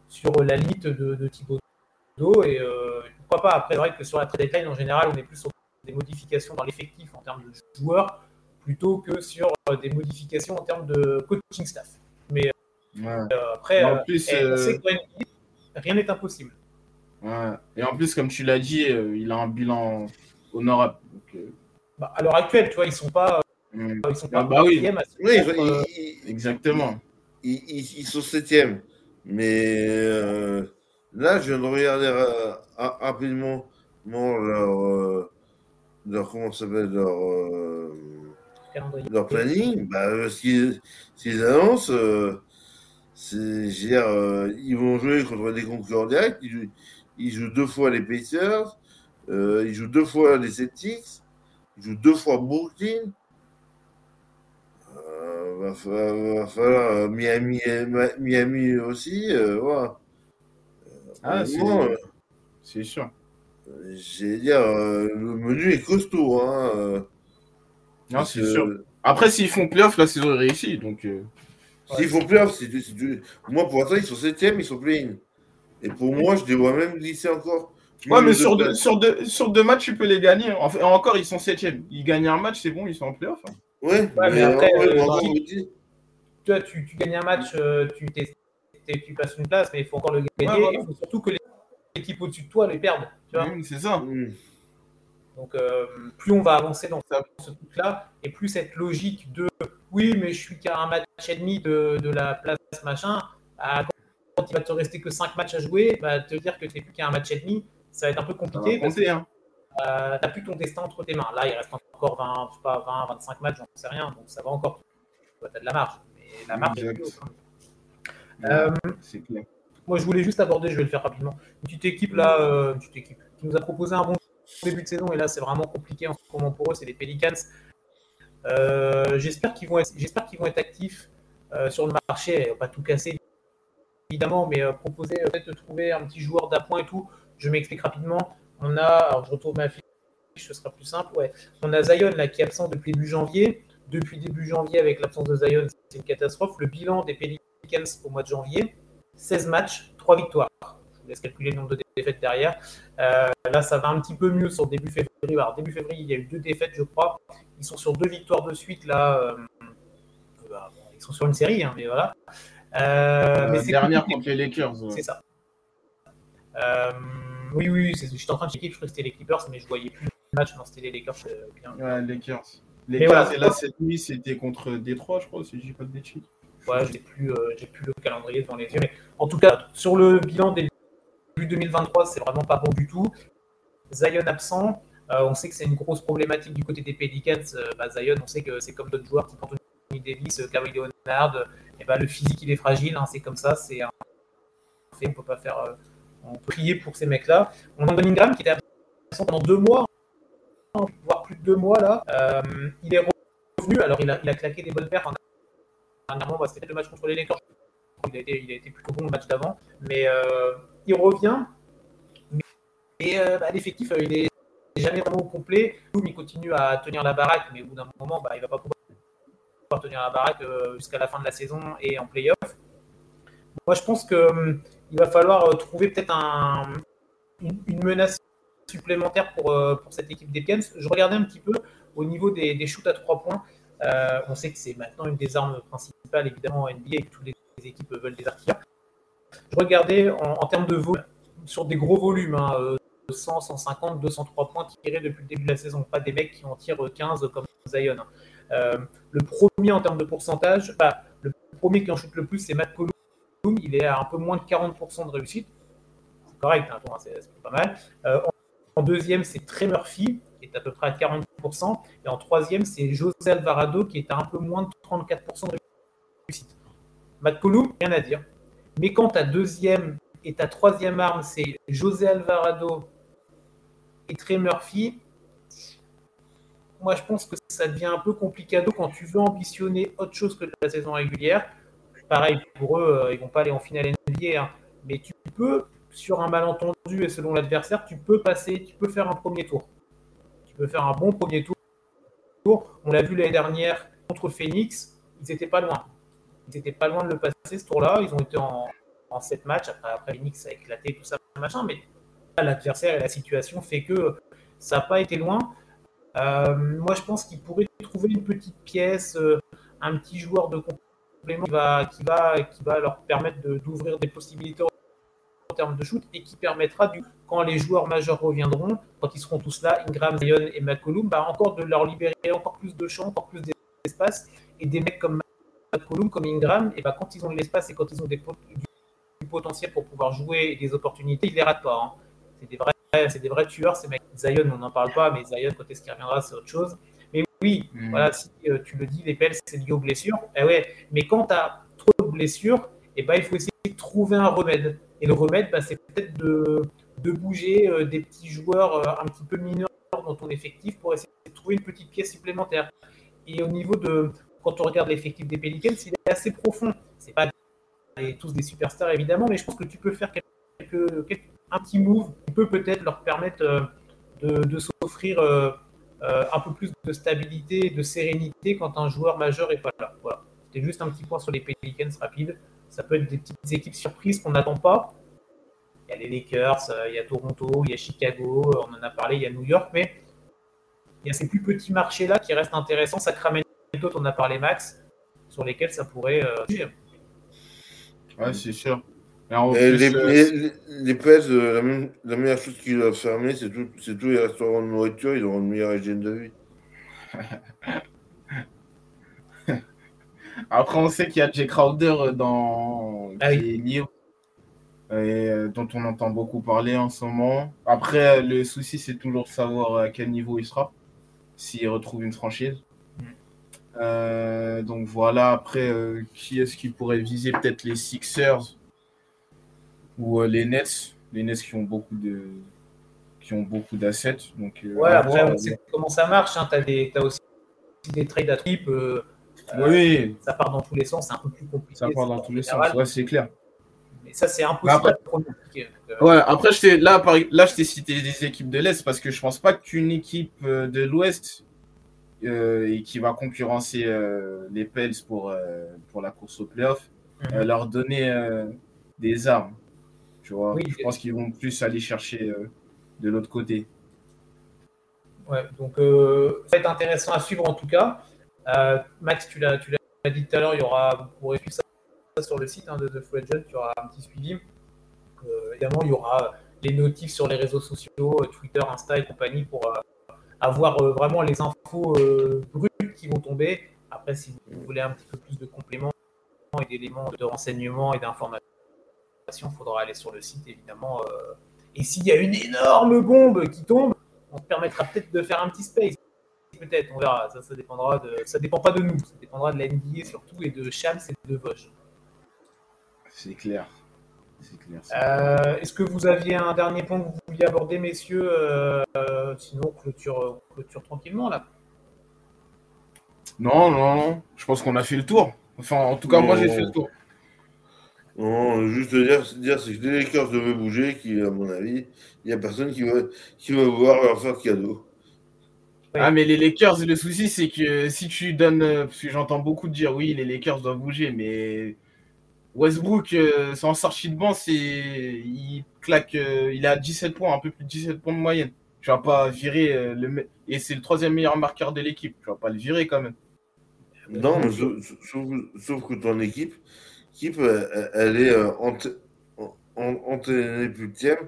sur la limite de, de Thibaudot. Et euh, pourquoi pas? Après, c'est vrai que sur la trade deadline, en général, on est plus sur des modifications dans l'effectif en termes de joueurs plutôt que sur euh, des modifications en termes de coaching staff. Mais euh, après, en plus, eh, rien n'est impossible. Et en plus, comme tu l'as dit, il a un bilan honorable. Bah, à l'heure actuelle, tu vois, ils sont pas, mm. ils sont pas ah bah oui. exactement. Ils, sont septième, mais là, je viens de regarder rapidement leur, leur comment s'appelle leur leur planning, bah, ce qu'ils annoncent, c'est, ils vont jouer contre des concurrents directs. Ils jouent, deux fois les Pacers, ils jouent deux fois les Celtics, ils jouent deux fois Brooklyn. Euh, va, falloir, Miami, Miami aussi. voilà. Ah, c'est sûr. J'ai dire, le menu est costaud. Hein, non, c'est sûr. Après, s'ils font playoff, la saison est réussie. Donc, S'ils font playoff, c'est, moi pour l'instant, ils sont septième, ils sont play Et pour moi, je devrais même glisser encore. Ouais, mais sur deux, sur, deux, sur deux matchs, tu peux les gagner. encore, ils sont septième. Ils gagnent un match, c'est bon, ils sont en playoff. Hein. Ouais, mais, après, tu, vois, tu, tu, gagnes un match, tu, tu passes une place, mais il faut encore le gagner. Il faut surtout que l'équipe au-dessus de toi les perde. c'est ça. Mm. Donc, euh, plus on va avancer dans ce truc-là, et plus cette logique de oui, mais je suis qu'à un match et demi de, de la place machin, quand il va te rester que 5 matchs à jouer, bah, te dire que tu n'es plus qu'à un match et demi, ça va être un peu compliqué. parce que, hein. euh, tu n'as plus ton destin entre tes mains. Là, il reste encore 20, pas, 20 25 matchs, j'en sais rien, donc ça va encore. Tu as de la marge. Mais la marge haute. Euh, c'est clair. Moi, je voulais juste aborder, je vais le faire rapidement, une petite équipe là, une petite équipe qui nous a proposé un bon début de saison, et là, c'est vraiment compliqué en ce moment pour eux, c'est les Pelicans. Euh, j'espère qu'ils vont, être, qu'ils vont être actifs euh, sur le marché, pas tout casser évidemment, mais euh, proposer peut-être de trouver un petit joueur d'appoint et tout. Je m'explique rapidement. On a, alors je retrouve ma fiche, ce sera plus simple. Ouais, on a Zion là qui est absent depuis début janvier. Depuis début janvier, avec l'absence de Zion, c'est une catastrophe. Le bilan des Pelicans au mois de janvier, 16 matchs, 3 victoires. Je laisse calculer le nombre de défaites derrière. là, ça va un petit peu mieux sur début février. Alors, début février, il y a eu deux défaites, je crois. Ils sont sur deux victoires de suite là. Euh, bah, ils sont sur une série, hein, mais voilà. Euh, mais dernière contre les Lakers. C'est ça. Euh, oui, oui, j'étais en train de checker, je crois que c'était les Clippers, mais je voyais plus le match. Non, c'était les Lakers. Bien. Ouais, Lakers. Lakers, voilà, et là, cette nuit, c'était contre Détroit, je crois, si je dis pas de bêtises. Ouais, j'ai plus, j'ai plus le calendrier devant les yeux. Mais en tout cas, sur le bilan des début 2023, c'est vraiment pas bon du tout. Zion absent, euh, on sait que c'est une grosse problématique du côté des Pelicans. Euh, bah, Zion, on sait que c'est comme d'autres joueurs qui Anthony Davis, euh, Kawhi Leonard. Et bah, le physique, il est fragile, hein, c'est comme ça, c'est un fait. On peut pas faire. on peut prier pour ces mecs-là. On a Ingram qui était absent pendant deux mois, voire plus de deux mois là. il est revenu, alors il a, il a claqué des bonnes pertes. Dernièrement, bah, c'était le match contre les Lakers. Il a, été, il a été plutôt bon le match d'avant. Mais il revient. Et bah, l'effectif, il est jamais vraiment complet. Il continue à tenir la baraque, mais au bout d'un moment, bah, il va pas pouvoir tenir la baraque euh, jusqu'à la fin de la saison et en playoff. Moi, je pense qu'il hum, va falloir euh, trouver peut-être un, une, menace supplémentaire pour, euh, cette équipe des Piens. Je regardais un petit peu au niveau des, des shoots à trois points. on sait que c'est maintenant une des armes principales, évidemment, en NBA, et que toutes les, équipes veulent des artilleurs. Je regardais en, termes de volume, sur des gros volumes, hein, 100, 150, 203 points tirés depuis le début de la saison. Pas des mecs qui en tirent 15 comme Zion. Hein. Euh, le premier en termes de pourcentage, bah, le premier qui en chute le plus, c'est Matt Colum. Il est à un peu moins de 40% de réussite. C'est correct, hein, c'est pas mal. En, en, deuxième, c'est Trey Murphy, qui est à peu près à 40%. Et en troisième, c'est José Alvarado, qui est à un peu moins de 34% de réussite. Matt Colum, rien à dire. Mais quand ta deuxième et ta troisième arme, c'est José Alvarado et Trey Murphy, moi je pense que ça devient un peu compliqué quand tu veux ambitionner autre chose que la saison régulière. Pareil, pour eux, euh, ils vont pas aller en finale NBA, hein. mais tu peux, sur un malentendu et selon l'adversaire, tu peux passer, tu peux faire un premier tour. Tu peux faire un bon premier tour. On l'a vu l'année dernière contre Phoenix, ils n'étaient pas loin. Ils n'étaient pas loin de le passer ce tour-là. Ils ont été en, en 7 matchs. Après, après Phoenix a éclaté, tout ça, machin. Mais l'adversaire et la situation fait que ça n'a pas été loin. Euh, moi, je pense qu'il pourrait trouver une petite pièce, euh, un petit joueur de complément qui va, qui va, qui va leur permettre d'ouvrir des possibilités en termes de shoot et qui permettra, du, quand les joueurs majeurs reviendront, quand ils seront tous là, Ingram, Zion et McCollum, bah, encore de leur libérer encore plus de champs, encore plus d'espace. Et des mecs comme McCollum, comme Ingram, et bah, quand ils ont de l'espace et quand ils ont des, du potentiel pour pouvoir jouer et des opportunités, ils ne les ratent pas. Hein. C'est des vrais c'est des vrais tueurs, ces mecs. Zion, on n'en parle pas, mais Zion, quand est-ce qu'il reviendra, c'est autre chose. Mais oui, mm. voilà, si euh, tu le dis, les pelles, c'est lié aux blessures. Eh ouais, mais quand tu as trop de blessures, eh ben, il faut essayer de trouver un remède. Et le remède, bah, c'est peut-être de, de, bouger euh, des petits joueurs euh, un petit peu mineurs dans ton effectif pour essayer de trouver une petite pièce supplémentaire. Et au niveau de, quand on regarde l'effectif des Pelicans, il est assez profond. C'est pas tous des superstars évidemment, mais je pense que tu peux faire un petit move qui peut peut-être leur permettre euh, de, s'offrir euh, euh, un peu plus de stabilité, de sérénité quand un joueur majeur est pas là. Voilà. C'était juste un petit point sur les Pelicans rapide. Ça peut être des petites équipes surprises qu'on n'attend pas. Il y a les Lakers, il y a Toronto, il y a Chicago, on en a parlé, il y a New York, mais il y a ces plus petits marchés-là qui restent intéressants. Sacramento, on a parlé Max, sur lesquels ça pourrait. Euh, ouais, c'est sûr les, euh, les, euh, la, meilleure chose qu'ils doivent fermer, c'est tous les restaurants de nourriture, ils auront une meilleure hygiène de vie. Après, on sait qu'il y a Jay Crowder dans ah et euh, dont on entend beaucoup parler en ce moment. Après, le souci, c'est toujours de savoir à quel niveau il sera, s'il retrouve une franchise. Mm. donc voilà, après, qui est-ce qui pourrait viser Peut-être les Sixers ou euh, les Nets, les Nets qui ont beaucoup de qui ont beaucoup d'assets. Donc, euh, ouais, après, on sait comment ça marche. Hein. Tu as, aussi des trades à trip. Euh, oui. ça part dans tous les sens. C'est un peu plus compliqué. Ça part dans tous les sens. Ouais, c'est clair. Mais ça, c'est impossible après, ouais, après, je là, par, là, je t'ai cité des équipes de l'Est parce que je pense pas qu'une équipe de l'Ouest et qui va concurrencer les Pels pour, pour la course au playoff, mhm. leur donner des armes je pense qu'ils vont plus aller chercher euh, de l'autre côté. Ouais, donc euh, ça va être intéressant à suivre en tout cas. Euh, Max, tu l'as, tu l'as dit tout à l'heure, il y aura, vous pourrez suivre ça sur le site hein, de The Full Agent, il y aura un petit suivi. évidemment, il y aura les notifs sur les réseaux sociaux, Twitter, Insta et compagnie pour avoir vraiment les infos brutes qui vont tomber. Après, si vous voulez un petit peu plus de compléments et d'éléments de renseignements et d'informations, il faudra aller sur le site évidemment. Euh, et s'il y a une énorme bombe qui tombe, on te permettra peut-être de faire un petit space. Peut-être, on verra. Ça, ça dépendra de. Ça dépend pas de nous. Ça dépendra de la NBA surtout et de Shams et de Vosges. C'est clair. Euh, est-ce que vous aviez un dernier point que vous vouliez aborder, messieurs euh, Sinon, clôture, clôture tranquillement là. Non, non, je pense qu'on a fait le tour. Enfin, en tout cas, moi, j'ai fait le tour. Non, juste dire, dire c'est que les Lakers devaient bouger, qui, à mon avis, il n'y a personne qui va, qui va vouloir leur faire de cadeau. Ah, mais les Lakers, le souci, c'est que si tu donnes. Parce que j'entends beaucoup dire oui, les Lakers doivent bouger, mais Westbrook, euh, sans sortie de banc, c'est. Il claque. Euh, il a 17 points, un peu plus de 17 points de moyenne. Tu vas pas virer le. Et c'est le troisième meilleur marqueur de l'équipe. Tu vas pas le virer quand même. Non, mais sauf que ton équipe, équipe, euh, elle est euh, entraînée plus de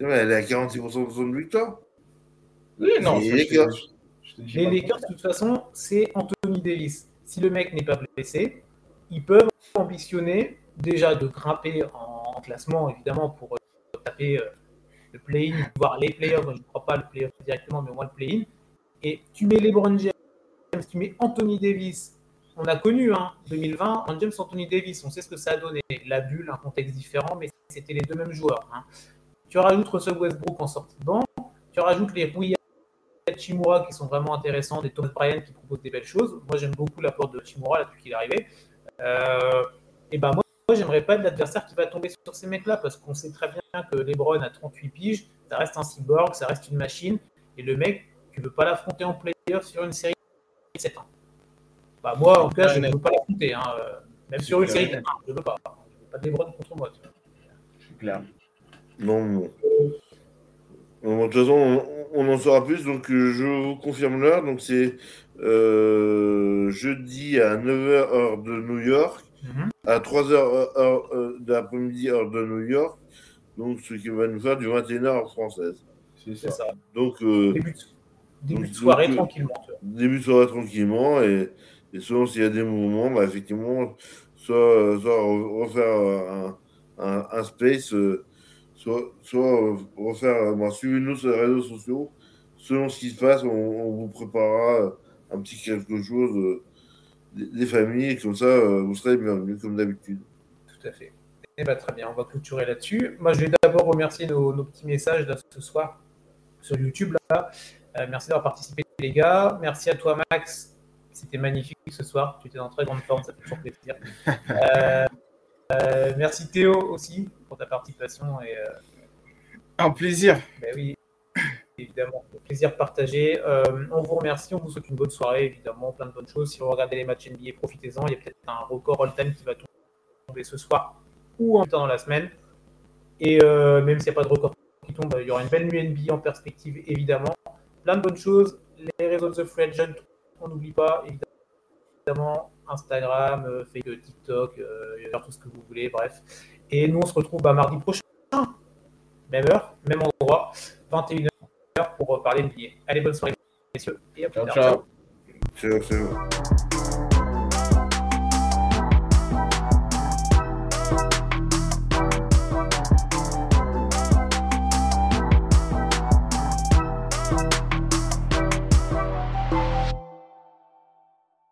Elle est à 46% de zone victoire. Oui, non. Les Lakers? Les Lakers, de toute façon, c'est Anthony Davis. Si le mec n'est pas blessé, ils peuvent ambitionner déjà de grimper en, classement, évidemment, pour, taper euh, le play-in, voire les playoffs. Je ne crois pas le play-off directement, mais au moins le play-in. Et tu mets LeBron James, tu mets Anthony Davis. On a connu hein, 2020, LeBron James, Anthony Davis. On sait ce que ça a donné. La bulle, un contexte différent, mais c'était les deux mêmes joueurs. Hein. Tu rajoutes Russell Westbrook en sortie de banc. Tu rajoutes les Rui Chimura qui sont vraiment intéressants, des Thomas Bryant qui proposent des belles choses. Moi, j'aime beaucoup l'apport de Chimura depuis qu'il est arrivé. Euh, et ben moi, moi j'aimerais pas être l'adversaire qui va tomber sur ces mecs-là parce qu'on sait très bien que LeBron a 38 piges, ça reste un cyborg, ça reste une machine. Et le mec, tu veux pas l'affronter en playoff sur une série de 7 ans. Bah, moi, en tout cas, je ne veux pas l'affronter. Hein. Même sur une série de 1, je veux pas. Je veux pas de LeBron contre moi. C'est clair. Non, non. De toute façon, on, en saura plus. Donc, euh, je vous confirme l'heure. Donc, c'est euh, jeudi à 9h heure de New York, Mhm. à 3h heure, euh, de l'après-midi heure de New York. Donc, ce qui va nous faire du 21h heure française. C'est ça. ça. Donc, euh, Début de, soirée donc, tranquillement. début de soirée tranquillement et, et selon s'il y a des mouvements, bah, effectivement, soit, soit re- refaire un, un, un space, euh, soit, soit euh, refaire, euh, bah, suivez-nous sur les réseaux sociaux. Selon ce qui se passe, on, on vous préparera euh, un petit quelque chose euh, des, des familles, et comme ça, euh, vous serez bienvenus comme d'habitude. Tout à fait. Eh ben, très bien, on va clôturer là-dessus. Moi, je vais d'abord remercier nos, nos petits messages là, ce soir sur YouTube. Là. Euh, merci d'avoir participé, les gars. Merci à toi, Max. C'était magnifique ce soir. Tu étais en très grande forme, ça fait toujours plaisir. Euh, euh, merci Théo aussi pour ta participation. Et, euh, Un plaisir. ben oui, évidemment, plaisir partagé. Euh, on vous remercie, on vous souhaite une bonne soirée, évidemment, plein de bonnes choses. Si vous regardez les matchs NBA, profitez-en. Il y a peut-être un record all-time qui va tomber ce soir ou en même temps dans la semaine. Et même s'il n'y a pas de record qui tombe, il y aura une belle nuit NBA en perspective, évidemment. Plein de bonnes choses. Les réseaux de The Free Agent, on n'oublie pas, évidemment. Instagram, euh, Facebook, TikTok, euh, il y a tout ce que vous voulez, bref. Et nous, on se retrouve bah, mardi prochain. Même heure, même endroit, 21h pour euh, parler NBA. Allez, bonne soirée, messieurs, et à plus Ciao, tard. ciao. C'est-